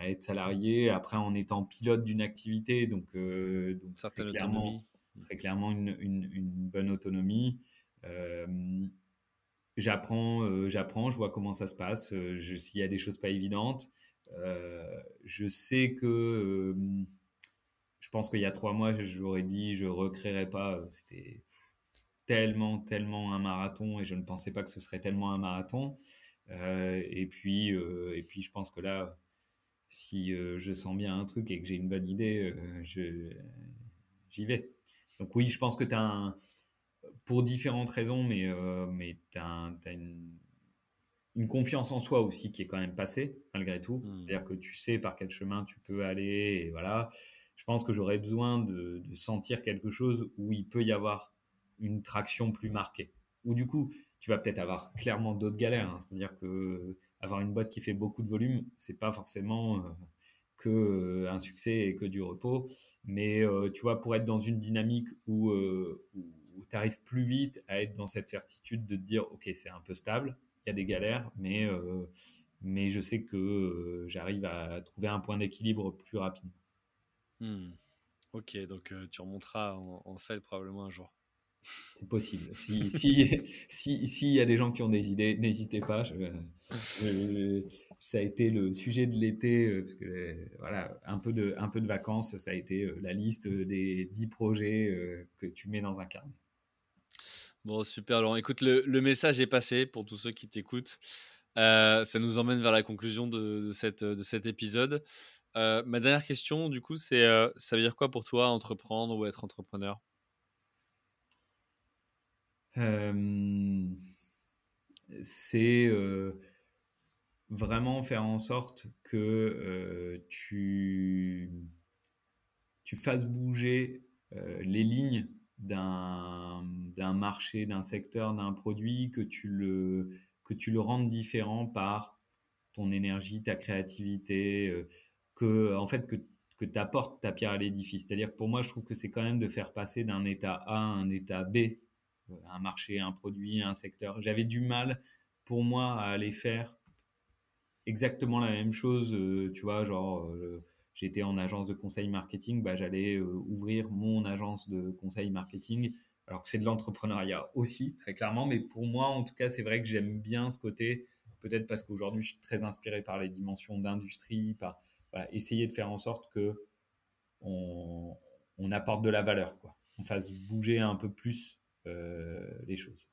être salarié après en étant pilote d'une activité. Donc, donc très clairement, très clairement une, bonne autonomie. j'apprends, j'apprends, je vois comment ça se passe. S'il y a des choses pas évidentes, je sais que je pense qu'il y a trois mois, j'aurais dit je recréerai pas. C'était tellement, tellement un marathon et je ne pensais pas que ce serait tellement un marathon. Euh, et, puis, euh, et puis, je pense que là, si euh, je sens bien un truc et que j'ai une bonne idée, je, j'y vais. Donc oui, je pense que tu as un, pour différentes raisons, mais, mais tu as, une, une, confiance en soi aussi qui est quand même passée, malgré tout. Mmh. C'est-à-dire que tu sais par quel chemin tu peux aller, et voilà. Je pense que j'aurais besoin de, de sentir quelque chose où il peut y avoir une traction plus marquée. Ou du coup, tu vas peut-être avoir clairement d'autres galères. Hein. C'est-à-dire que euh, avoir une boîte qui fait beaucoup de volume, c'est pas forcément euh, que euh, un succès et que du repos. Mais tu vois, pour être dans une dynamique où, tu arrives plus vite à être dans cette certitude de te dire, ok, c'est un peu stable, il y a des galères, mais, mais je sais que j'arrive à trouver un point d'équilibre plus rapidement. Hmm. Ok, donc tu remonteras en, en selle probablement un jour. C'est possible. S'il si, si, si, y a des gens qui ont des idées, n'hésitez pas. Ça a été le sujet de l'été, euh, parce que voilà, un peu, de, un peu de vacances, ça a été euh, la liste des 10 projets euh, que tu mets dans un carnet. Bon, super, Laurent. Écoute, le, le message est passé pour tous ceux qui t'écoutent. ça nous emmène vers la conclusion de, cette, de cet épisode. ma dernière question, du coup, c'est ça veut dire quoi pour toi entreprendre ou être entrepreneur? C'est vraiment faire en sorte que tu, tu fasses bouger les lignes d'un marché, d'un secteur, d'un produit, que tu, le, que tu le rendes différent par ton énergie, ta créativité, que, en fait, que, que tu apportes ta pierre à l'édifice. C'est-à-dire que pour moi, je trouve que c'est quand même de faire passer d'un état A à un état B un marché, un produit, un secteur. J'avais du mal pour moi à aller faire exactement la même chose. Euh, tu vois, genre, euh, j'étais en agence de conseil marketing, bah, j'allais euh, ouvrir mon agence de conseil marketing. Alors que c'est de l'entrepreneuriat aussi, très clairement. Mais pour moi, en tout cas, c'est vrai que j'aime bien ce côté. Peut-être parce qu'aujourd'hui, je suis très inspiré par les dimensions d'industrie, par essayer de faire en sorte que on, on apporte de la valeur, quoi. On fasse bouger un peu plus les choses.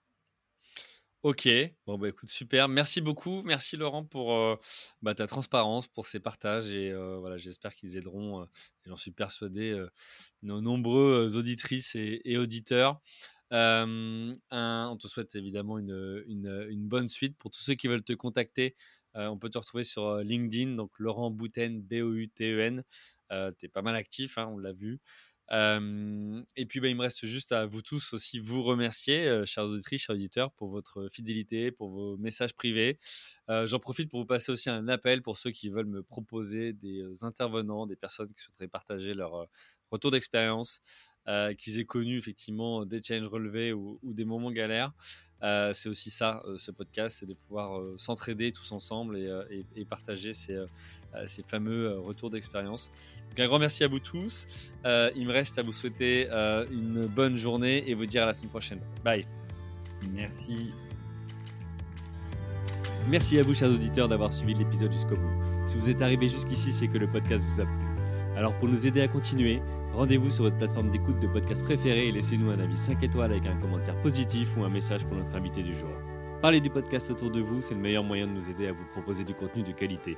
Ok, bon bah écoute super, merci beaucoup, merci Laurent pour euh, bah, ta transparence, pour ces partages et euh, voilà j'espère qu'ils aideront, j'en suis persuadé, nos nombreux auditrices et, auditeurs. on te souhaite évidemment une, une, bonne suite pour tous ceux qui veulent te contacter. on peut te retrouver sur LinkedIn, donc Laurent Bouten, B-O-U-T-E-N. tu es pas mal actif, hein, on l'a vu et puis, bah, il me reste juste à vous tous aussi vous remercier, chers auditrices, chers auditeurs, pour votre fidélité, pour vos messages privés. J'en profite pour vous passer aussi un appel pour ceux qui veulent me proposer des intervenants, des personnes qui souhaiteraient partager leur retour d'expérience, qu'ils aient connu effectivement des challenges relevés ou, des moments galères. c'est aussi ça, ce podcast, c'est de pouvoir s'entraider tous ensemble et, et partager ces, ces fameux retours d'expérience un grand merci à vous tous. Euh, il me reste à vous souhaiter euh, une bonne journée et vous dire à la semaine prochaine. Bye. Merci. Merci à vous, chers auditeurs, d'avoir suivi l'épisode jusqu'au bout. Si vous êtes arrivé jusqu'ici, c'est que le podcast vous a plu. Alors, pour nous aider à continuer, rendez-vous sur votre plateforme d'écoute de podcast préférée et laissez-nous un avis 5 étoiles avec un commentaire positif ou un message pour notre invité du jour. Parlez du podcast autour de vous, c'est le meilleur moyen de nous aider à vous proposer du contenu de qualité.